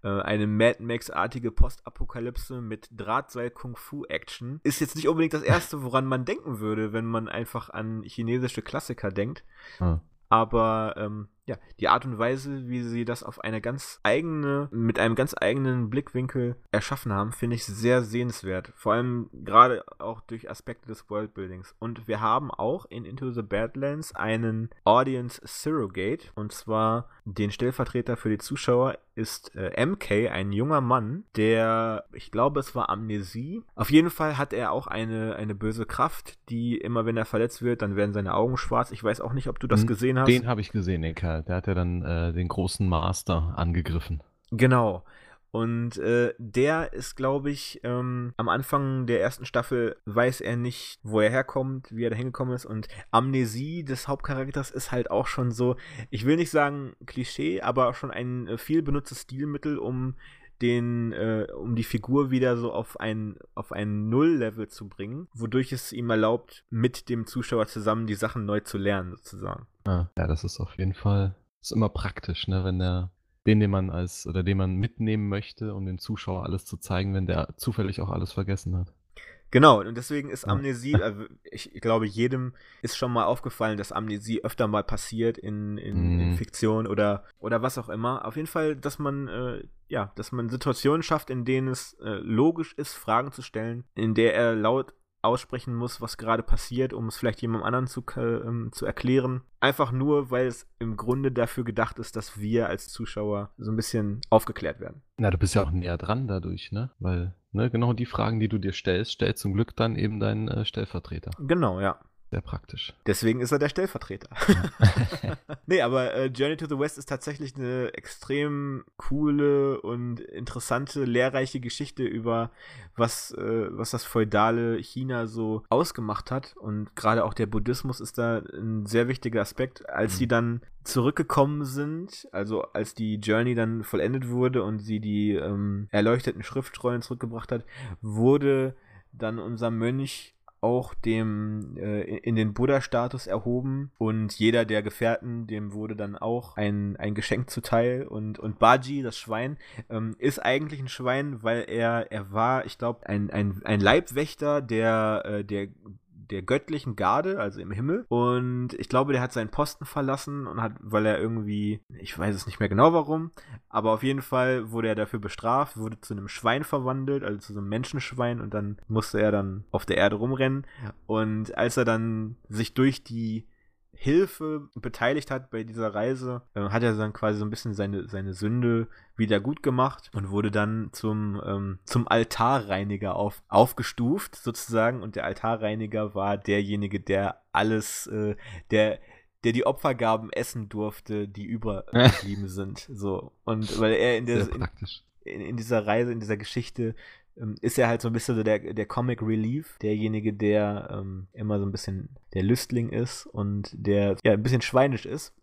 eine Mad Max-artige Postapokalypse mit Drahtseil-Kung-Fu-Action ist jetzt nicht unbedingt das Erste, woran man denken würde, wenn man einfach an chinesische Klassiker denkt. Hm. Aber ähm, ja, die Art und Weise, wie sie das auf eine ganz eigene, mit einem ganz eigenen Blickwinkel erschaffen haben, finde ich sehr sehenswert. Vor allem gerade auch durch Aspekte des Worldbuildings. Und wir haben auch in Into the Badlands einen Audience Surrogate. Und zwar den Stellvertreter für die Zuschauer ist äh, MK, ein junger Mann, der, ich glaube, es war Amnesie. Auf jeden Fall hat er auch eine, eine böse Kraft, die immer, wenn er verletzt wird, dann werden seine Augen schwarz. Ich weiß auch nicht, ob du das hm, gesehen hast. Den habe ich gesehen, den Kerl der hat ja dann äh, den großen Master angegriffen. Genau. Und äh, der ist, glaube ich, ähm, am Anfang der ersten Staffel weiß er nicht, wo er herkommt, wie er da hingekommen ist. Und Amnesie des Hauptcharakters ist halt auch schon so, ich will nicht sagen Klischee, aber schon ein äh, viel benutztes Stilmittel, um den, äh, um die Figur wieder so auf ein, auf ein Null-Level zu bringen, wodurch es ihm erlaubt, mit dem Zuschauer zusammen die Sachen neu zu lernen, sozusagen. Ah, ja, das ist auf jeden Fall ist immer praktisch, ne, wenn der den, den man als oder den man mitnehmen möchte, um dem Zuschauer alles zu zeigen, wenn der zufällig auch alles vergessen hat. Genau, und deswegen ist Amnesie, also ich glaube, jedem ist schon mal aufgefallen, dass Amnesie öfter mal passiert in, in, mm. in mhm. Fiktion oder, oder was auch immer. Auf jeden Fall, dass man, äh, ja, dass man Situationen schafft, in denen es äh, logisch ist, Fragen zu stellen, in der er laut aussprechen muss, was gerade passiert, um es vielleicht jemandem anderen zu, äh, zu erklären. Einfach nur, weil es im Grunde dafür gedacht ist, dass wir als Zuschauer so ein bisschen aufgeklärt werden. Na, du bist ja auch näher dran dadurch, ne? Weil, ne, genau die Fragen, die du dir stellst, stellt zum Glück dann eben dein äh, Stellvertreter. Genau, ja. Sehr praktisch. Deswegen ist er der Stellvertreter. [LAUGHS] nee, aber äh, Journey to the West ist tatsächlich eine extrem coole und interessante, lehrreiche Geschichte über was, äh, was das feudale China so ausgemacht hat. Und gerade auch der Buddhismus ist da ein sehr wichtiger Aspekt. Als mhm. sie dann zurückgekommen sind, also als die Journey dann vollendet wurde und sie die ähm, erleuchteten Schriftrollen zurückgebracht hat, wurde dann unser Mönch auch dem äh, in den Buddha-Status erhoben. Und jeder der Gefährten, dem wurde dann auch ein, ein Geschenk zuteil. Und, und Baji, das Schwein, ähm, ist eigentlich ein Schwein, weil er, er war, ich glaube, ein, ein, ein Leibwächter der, äh, der der göttlichen Garde, also im Himmel. Und ich glaube, der hat seinen Posten verlassen und hat, weil er irgendwie, ich weiß es nicht mehr genau warum, aber auf jeden Fall wurde er dafür bestraft, wurde zu einem Schwein verwandelt, also zu so einem Menschenschwein und dann musste er dann auf der Erde rumrennen. Und als er dann sich durch die Hilfe beteiligt hat bei dieser Reise, äh, hat er dann quasi so ein bisschen seine, seine Sünde wieder gut gemacht und wurde dann zum, ähm, zum Altarreiniger auf, aufgestuft, sozusagen. Und der Altarreiniger war derjenige, der alles, äh, der, der die Opfergaben essen durfte, die [LAUGHS] übergeblieben sind. So. Und weil er in, der, in, in, in, dieser Reise, in dieser Geschichte ist er halt so ein bisschen so der, der Comic Relief, derjenige, der ähm, immer so ein bisschen der Lüstling ist und der ja ein bisschen schweinisch ist.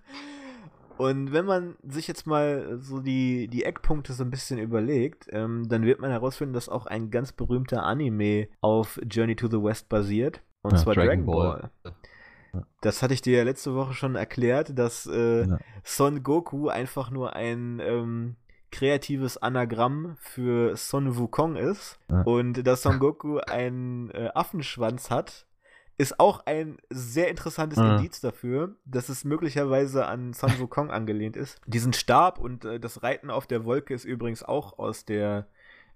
[LAUGHS] und wenn man sich jetzt mal so die, die Eckpunkte so ein bisschen überlegt, ähm, dann wird man herausfinden, dass auch ein ganz berühmter Anime auf Journey to the West basiert. Und ja, zwar Dragon, Dragon Ball. Ball. Das hatte ich dir ja letzte Woche schon erklärt, dass äh, ja. Son Goku einfach nur ein ähm, kreatives Anagramm für Son Wukong ist Ja. und dass Son Goku einen äh, Affenschwanz hat, ist auch ein sehr interessantes Ja. Indiz dafür, dass es möglicherweise an Son Wukong [LAUGHS] angelehnt ist. Diesen Stab und äh, das Reiten auf der Wolke ist übrigens auch aus der,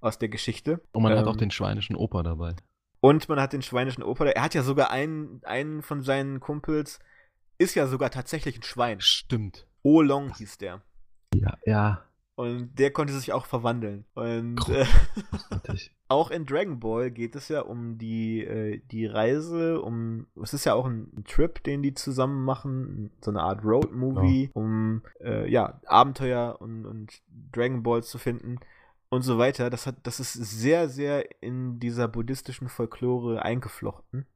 aus der Geschichte. Und man hat auch Ähm, den schweinischen Opa dabei. Und man hat den schweinischen Opa. Er hat ja sogar einen, einen von seinen Kumpels, ist ja sogar tatsächlich ein Schwein. Stimmt. Olong hieß der. Ja, ja. Und der konnte sich auch verwandeln. Und äh, [LAUGHS] auch in Dragon Ball geht es ja um die, äh, die Reise, um. Es ist ja auch ein Trip, den die zusammen machen. So eine Art Road-Movie, um äh, ja, Abenteuer und, und Dragon Balls zu finden. Und so weiter. Das, hat, das ist sehr, sehr in dieser buddhistischen Folklore eingeflochten.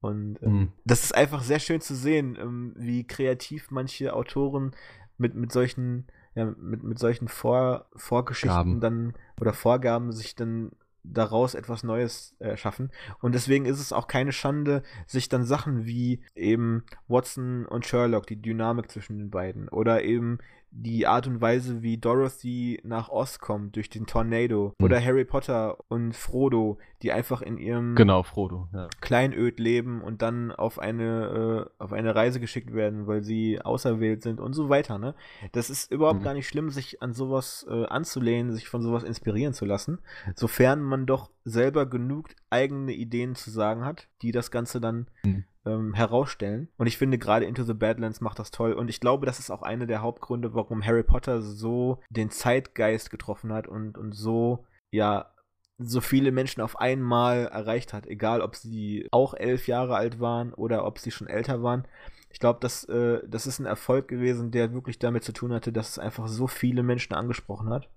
Und Mhm. das ist einfach sehr schön zu sehen, ähm, wie kreativ manche Autoren mit, mit solchen, ja, mit, mit solchen Vor, Vorgeschichten Gaben. dann oder Vorgaben sich dann daraus etwas Neues äh, schaffen. Und deswegen ist es auch keine Schande, sich dann Sachen wie eben Watson und Sherlock, die Dynamik zwischen den beiden, oder eben die Art und Weise, wie Dorothy nach Oz kommt durch den Tornado, Hm. oder Harry Potter und Frodo, die einfach in ihrem Genau, Frodo. Ja. Kleinöd leben und dann auf eine, äh, auf eine Reise geschickt werden, weil sie auserwählt sind und so weiter, ne? Das ist überhaupt Mhm. gar nicht schlimm, sich an sowas äh, anzulehnen, sich von sowas inspirieren zu lassen, sofern man doch selber genug eigene Ideen zu sagen hat, die das Ganze dann Mhm. ähm, herausstellen. Und ich finde, gerade Into the Badlands macht das toll. Und ich glaube, das ist auch einer der Hauptgründe, warum Harry Potter so den Zeitgeist getroffen hat und, und so, ja, so viele Menschen auf einmal erreicht hat, egal ob sie auch elf Jahre alt waren oder ob sie schon älter waren. Ich glaube, das, äh, das ist ein Erfolg gewesen, der wirklich damit zu tun hatte, dass es einfach so viele Menschen angesprochen hat.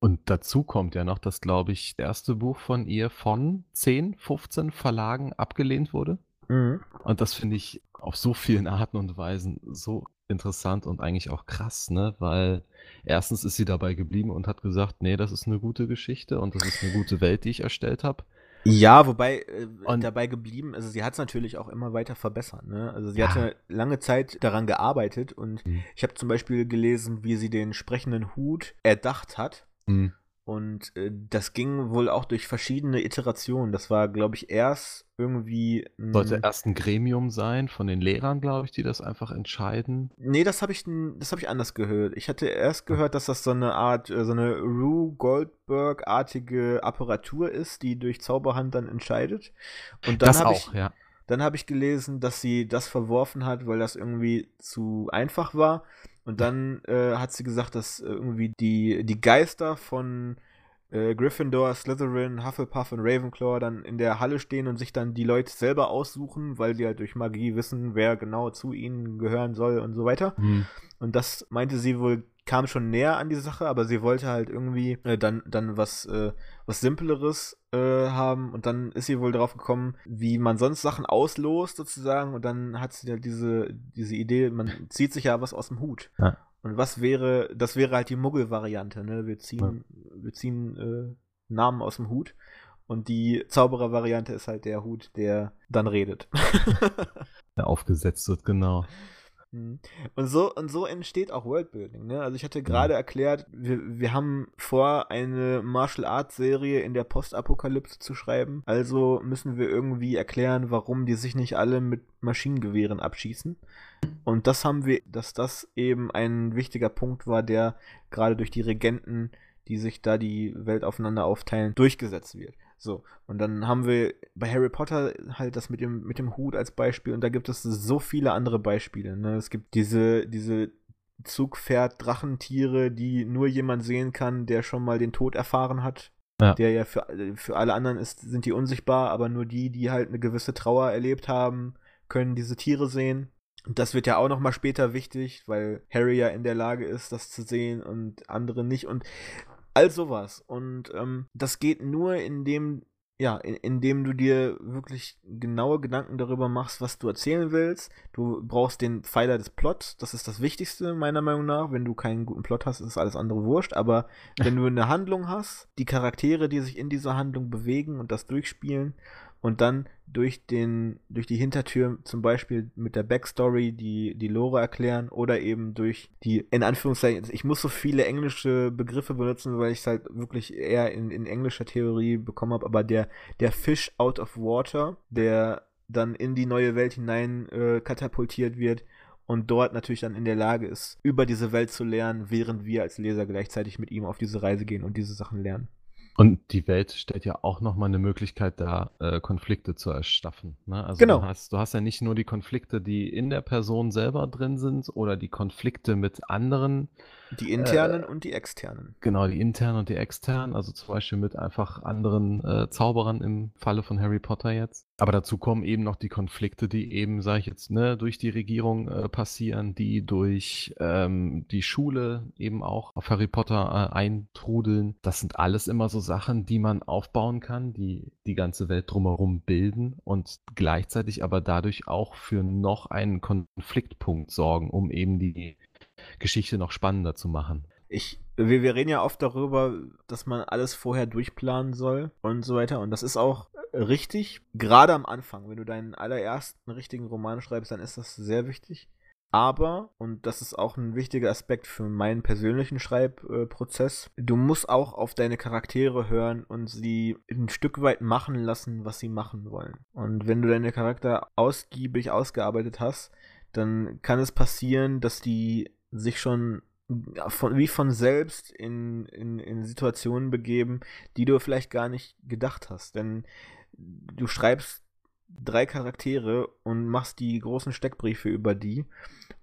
Und dazu kommt ja noch, dass, glaube ich, das erste Buch von ihr von 10, 15 Verlagen abgelehnt wurde. Mhm. Und das finde ich auf so vielen Arten und Weisen so interessant und eigentlich auch krass, ne? Weil erstens ist sie dabei geblieben und hat gesagt, nee, das ist eine gute Geschichte und das ist eine gute Welt, die ich erstellt habe. Ja, wobei äh, Und- dabei geblieben, also sie hat es natürlich auch immer weiter verbessert. Ne? Also sie Ja. hatte lange Zeit daran gearbeitet und Mhm. ich habe zum Beispiel gelesen, wie sie den sprechenden Hut erdacht hat. Mhm. Und äh, das ging wohl auch durch verschiedene Iterationen. Das war, glaube ich, erst irgendwie. Sollte erst ein Gremium sein von den Lehrern, glaube ich, die das einfach entscheiden. Nee, das habe ich, das hab ich anders gehört. Ich hatte erst gehört, dass das so eine Art, äh, so eine Rue Goldberg-artige Apparatur ist, die durch Zauberhand dann entscheidet. Und dann das auch, ich, ja. dann habe ich gelesen, dass sie das verworfen hat, weil das irgendwie zu einfach war. Und dann äh, hat sie gesagt, dass äh, irgendwie die, die Geister von äh, Gryffindor, Slytherin, Hufflepuff und Ravenclaw dann in der Halle stehen und sich dann die Leute selber aussuchen, weil sie halt durch Magie wissen, wer genau zu ihnen gehören soll und so weiter. Mhm. Und das meinte sie wohl, kam schon näher an die Sache, aber sie wollte halt irgendwie äh, dann, dann was, äh, was Simpleres äh, haben. Und dann ist sie wohl drauf gekommen, wie man sonst Sachen auslost, sozusagen. Und dann hat sie halt diese, diese Idee, man [LAUGHS] zieht sich ja was aus dem Hut. Ja. Und was wäre, das wäre halt die Muggel-Variante, ne? Wir ziehen, wir ziehen äh, Namen aus dem Hut. Und die Zauberer-Variante ist halt der Hut, der dann redet. [LAUGHS] Der aufgesetzt wird, genau. Mhm. Und so, und so entsteht auch Worldbuilding. Ne? Also ich hatte gerade erklärt, wir, wir haben vor, eine Martial Arts Serie in der Postapokalypse zu schreiben. Also müssen wir irgendwie erklären, warum die sich nicht alle mit Maschinengewehren abschießen. Und das haben wir, dass das eben ein wichtiger Punkt war, der gerade durch die Regenten, die sich da die Welt aufeinander aufteilen, durchgesetzt wird. So, und dann haben wir bei Harry Potter halt das mit dem, mit dem Hut als Beispiel und da gibt es so viele andere Beispiele. Ne? Es gibt diese, diese Zugpferd-Drachentiere, die nur jemand sehen kann, der schon mal den Tod erfahren hat. Ja. Der ja für, für alle anderen ist, sind die unsichtbar, aber nur die, die halt eine gewisse Trauer erlebt haben, können diese Tiere sehen. Und das wird ja auch noch mal später wichtig, weil Harry ja in der Lage ist, das zu sehen und andere nicht. Und all sowas. Und ähm, das geht nur, indem, ja, in, indem du dir wirklich genaue Gedanken darüber machst, was du erzählen willst. Du brauchst den Pfeiler des Plots, das ist das Wichtigste, meiner Meinung nach. Wenn du keinen guten Plot hast, ist alles andere wurscht. Aber wenn du eine Handlung hast, die Charaktere, die sich in dieser Handlung bewegen und das durchspielen und dann durch den, durch die Hintertür zum Beispiel mit der Backstory die, die Lore erklären oder eben durch die, in Anführungszeichen, ich muss so viele englische Begriffe benutzen, weil ich es halt wirklich eher in, in englischer Theorie bekommen habe, aber der, der Fish out of water, der dann in die neue Welt hinein äh, katapultiert wird und dort natürlich dann in der Lage ist, über diese Welt zu lernen, während wir als Leser gleichzeitig mit ihm auf diese Reise gehen und diese Sachen lernen. Und die Welt stellt ja auch nochmal eine Möglichkeit dar, äh, Konflikte zu erschaffen. Ne? Also Genau. du hast, du hast ja nicht nur die Konflikte, die in der Person selber drin sind oder die Konflikte mit anderen, Die internen und die externen. genau, die internen und die externen, also zum Beispiel mit einfach anderen äh, Zauberern im Falle von Harry Potter jetzt. Aber dazu kommen eben noch die Konflikte, die eben, sage ich jetzt, ne, durch die Regierung äh, passieren, die durch ähm, die Schule eben auch auf Harry Potter äh, eintrudeln. Das sind alles immer so Sachen, die man aufbauen kann, die die ganze Welt drumherum bilden und gleichzeitig aber dadurch auch für noch einen Konfliktpunkt sorgen, um eben die Geschichte noch spannender zu machen. Ich, wir, wir reden ja oft darüber, dass man alles vorher durchplanen soll und so weiter. Und das ist auch richtig, gerade am Anfang. Wenn du deinen allerersten richtigen Roman schreibst, dann ist das sehr wichtig. Aber, und das ist auch ein wichtiger Aspekt für meinen persönlichen Schreibprozess, du musst auch auf deine Charaktere hören und sie ein Stück weit machen lassen, was sie machen wollen. Und wenn du deine Charakter ausgiebig ausgearbeitet hast, dann kann es passieren, dass die sich schon von, wie von selbst in, in, in Situationen begeben, die du vielleicht gar nicht gedacht hast. Denn du schreibst drei Charaktere und machst die großen Steckbriefe über die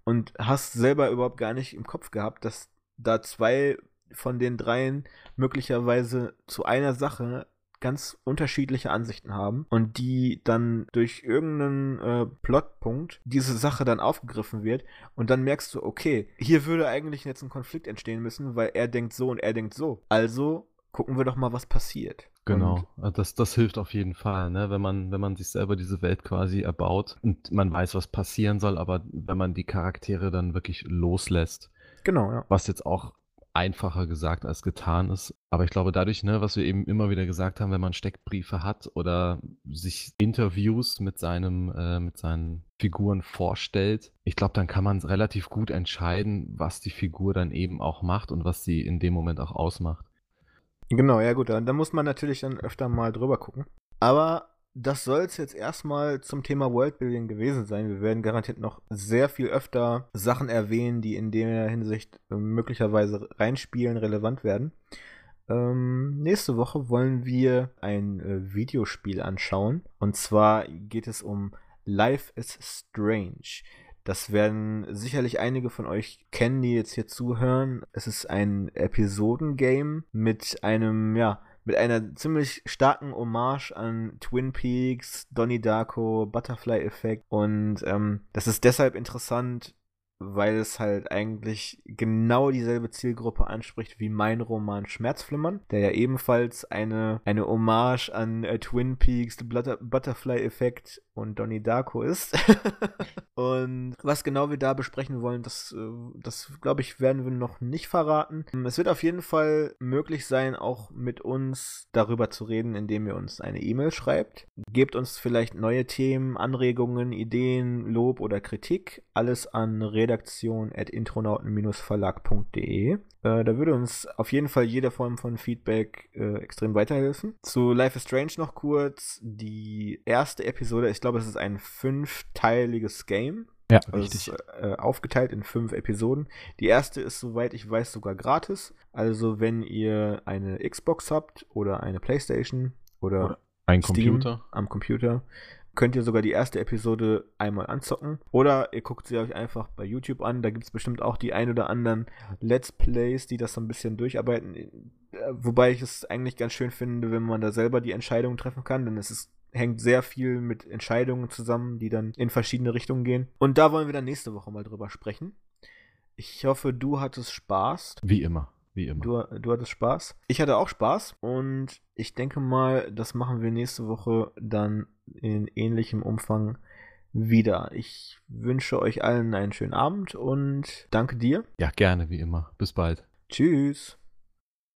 und hast selber überhaupt gar nicht im Kopf gehabt, dass da zwei von den dreien möglicherweise zu einer Sache ganz unterschiedliche Ansichten haben und die dann durch irgendeinen äh, Plotpunkt diese Sache dann aufgegriffen wird und dann merkst du, okay, hier würde eigentlich jetzt ein Konflikt entstehen müssen, weil er denkt so und er denkt so. Also gucken wir doch mal, was passiert. Genau, Und das, das hilft auf jeden Fall, ne? Wenn man, wenn man sich selber diese Welt quasi erbaut und man weiß, was passieren soll, aber wenn man die Charaktere dann wirklich loslässt, genau, ja. was jetzt auch einfacher gesagt als getan ist. Aber ich glaube, dadurch, ne, was wir eben immer wieder gesagt haben, wenn man Steckbriefe hat oder sich Interviews mit seinem, äh, mit seinen Figuren vorstellt, ich glaube, dann kann man relativ gut entscheiden, was die Figur dann eben auch macht und was sie in dem Moment auch ausmacht. Genau, ja gut, da, muss man natürlich dann öfter mal drüber gucken. Aber das soll es jetzt erstmal zum Thema Worldbuilding gewesen sein. Wir werden garantiert noch sehr viel öfter Sachen erwähnen, die in der Hinsicht möglicherweise reinspielen, relevant werden. Ähm, nächste Woche wollen wir ein äh, Videospiel anschauen. Und zwar geht es um Life is Strange. Das werden sicherlich einige von euch kennen, die jetzt hier zuhören. Es ist ein Episodengame mit einem, ja, mit einer ziemlich starken Hommage an Twin Peaks, Donnie Darko, Butterfly Effect. Und ähm, das ist deshalb interessant, weil es halt eigentlich genau dieselbe Zielgruppe anspricht wie mein Roman Schmerzflimmern, der ja ebenfalls eine, eine Hommage an äh, Twin Peaks, Butter Butterfly Effect und Donnie Darko ist. [LAUGHS] und was genau wir da besprechen wollen, das, äh, das glaube ich, werden wir noch nicht verraten. Es wird auf jeden Fall möglich sein, auch mit uns darüber zu reden, indem ihr uns eine E-Mail schreibt. Gebt uns vielleicht neue Themen, Anregungen, Ideen, Lob oder Kritik. Alles an redaktion.intronauten-verlag.de. Äh, da würde uns auf jeden Fall jede Form von Feedback äh, extrem weiterhelfen. Zu Life is Strange noch kurz. Die erste Episode, ich glaube, es ist ein fünfteiliges Game. Ja, Also es ist äh, aufgeteilt in fünf Episoden. Die erste ist, soweit ich weiß, sogar gratis. Also, wenn ihr eine Xbox habt oder eine Playstation oder, Oder Ein Steam Computer. am Computer, könnt ihr sogar die erste Episode einmal anzocken. Oder ihr guckt sie euch einfach bei YouTube an. Da gibt es bestimmt auch die ein oder anderen Let's Plays, die das so ein bisschen durcharbeiten. Äh, Wobei ich es eigentlich ganz schön finde, wenn man da selber die Entscheidungen treffen kann, denn es ist hängt sehr viel mit Entscheidungen zusammen, die dann in verschiedene Richtungen gehen. Und da wollen wir dann nächste Woche mal drüber sprechen. Ich hoffe, du hattest Spaß. Wie immer. Wie immer. Du, du hattest Spaß. Ich hatte auch Spaß und ich denke mal, das machen wir nächste Woche dann in ähnlichem Umfang wieder. Ich wünsche euch allen einen schönen Abend und danke dir. Ja, gerne, wie immer. Bis bald. Tschüss.